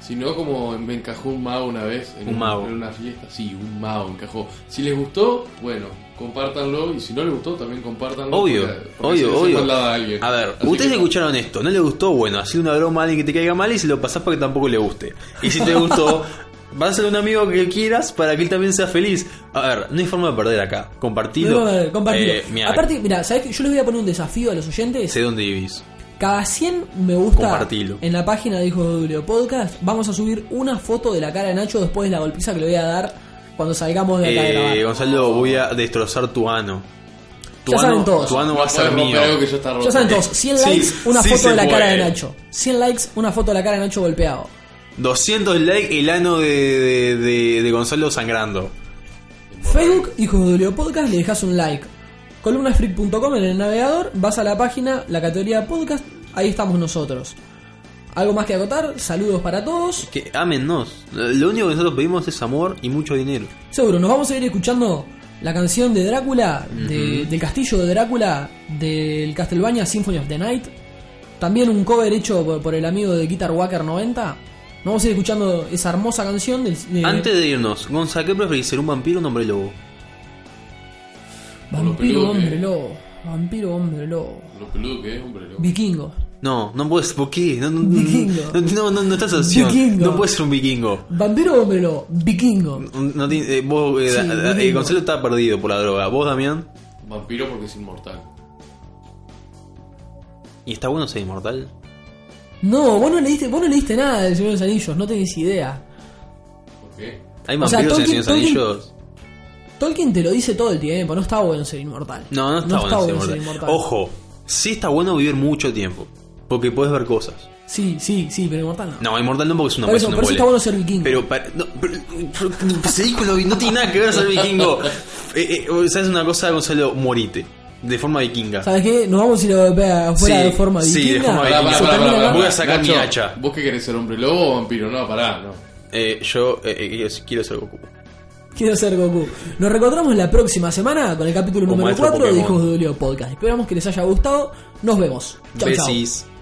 Si no, como me encajó un mago una vez en, Un mago. en una fiesta, sí, un mago encajó. Si les gustó, bueno, compártanlo. Y si no les gustó, también compártanlo. Obvio, porque- porque se obvio, les obvio. a alguien. A ver, Así ustedes que- escucharon esto, no le gustó, bueno, hacé una broma a alguien que te caiga mal y se lo pasás para que tampoco le guste. Y si te gustó, vas a ser un amigo que quieras para que él también sea feliz. A ver, no hay forma de perder acá. Compartilo. No, no, no, compartilo. Eh, mira, Aparte, mira, ¿sabes qué? Yo les voy a poner un desafío a los oyentes. sé dónde vivís. Cada 100 me gusta Compartilo. en la página de Hijos de Julio Podcast, vamos a subir una foto de la cara de Nacho después de la golpiza que le voy a dar cuando salgamos de acá de Eh. Gonzalo, voy a destrozar tu ano. Tu Ya ano, saben todos. Tu ano va a ser romper mío. algo que roto. Ya saben todos, 100 Sí, likes, una sí foto de la cara de. Nacho. 100 likes, una foto de la cara de Nacho golpeado. 200 likes, el ano de, de, de- de Gonzalo sangrando. Facebook, Hijos de Julio Podcast, le dejas un like. Columnasfreak.com en el navegador, vas a la página, la categoría podcast, ahí estamos nosotros. ¿Algo más que acotar? Saludos para todos. Que ámennos. Lo único que nosotros pedimos es amor y mucho dinero. Seguro, nos vamos a ir escuchando la canción de Drácula, de- del castillo de Drácula, del Castlevania Symphony of the Night. También un cover hecho por, por el amigo de Guitar Wacker 90. Nos vamos a ir escuchando esa hermosa canción del. de- Antes de irnos, Gonza, ¿qué preferís, ser un vampiro o un hombre lobo? Vampiro, que- hombre lobo. Vampiro, hombre lobo. Lo peludo que es, hombre. loco. Vikingo. No, no puedes, ¿por qué? No, no, Vikingo. no, no, no, no estás opción. Vikingo. No puedes ser un vikingo. Vampiro, hombre lobo. Vikingo. No eh, vos, eh, Sí, da- da- eh. Gonzalo está perdido por la droga. ¿Vos, Damián? Vampiro porque es inmortal. ¿Y está bueno ser inmortal? No, vos no leíste, vos no leíste nada del Señor de los Anillos, no tenés idea. ¿Por qué? ¿Hay O sea, vampiros en Tolkien- Señor de los Tolkien- Anillos? Tolkien te lo dice todo el tiempo, no está bueno ser inmortal. No, no está, bueno, ser inmortal. Ojo, sí está bueno vivir mucho tiempo. Porque puedes ver cosas. Sí, sí, sí, pero inmortal no. No, inmortal no porque es una por eso, persona por eso está bueno ser vikingo. Pero, pa- no, pero, no tiene nada que ver ser vikingo. Eh, eh, ¿Sabes una cosa, Gonzalo? Morite. De forma vikinga. ¿Sabes qué? Nos vamos a ir a afuera Sí, de forma sí, de vikinga. forma Pará, vikinga. pará, pará. Voy a sacar mi hacha. ¿Vos qué querés ser hombre lobo o vampiro? No, pará, no. Eh, yo eh, eh, quiero- ser Goku. Quiero ser Goku. Nos reencontramos la próxima semana con el capítulo Como número maestro 4 de Pokémon. Hijos de Julio Podcast. Esperamos que les haya gustado. Nos vemos. Chau.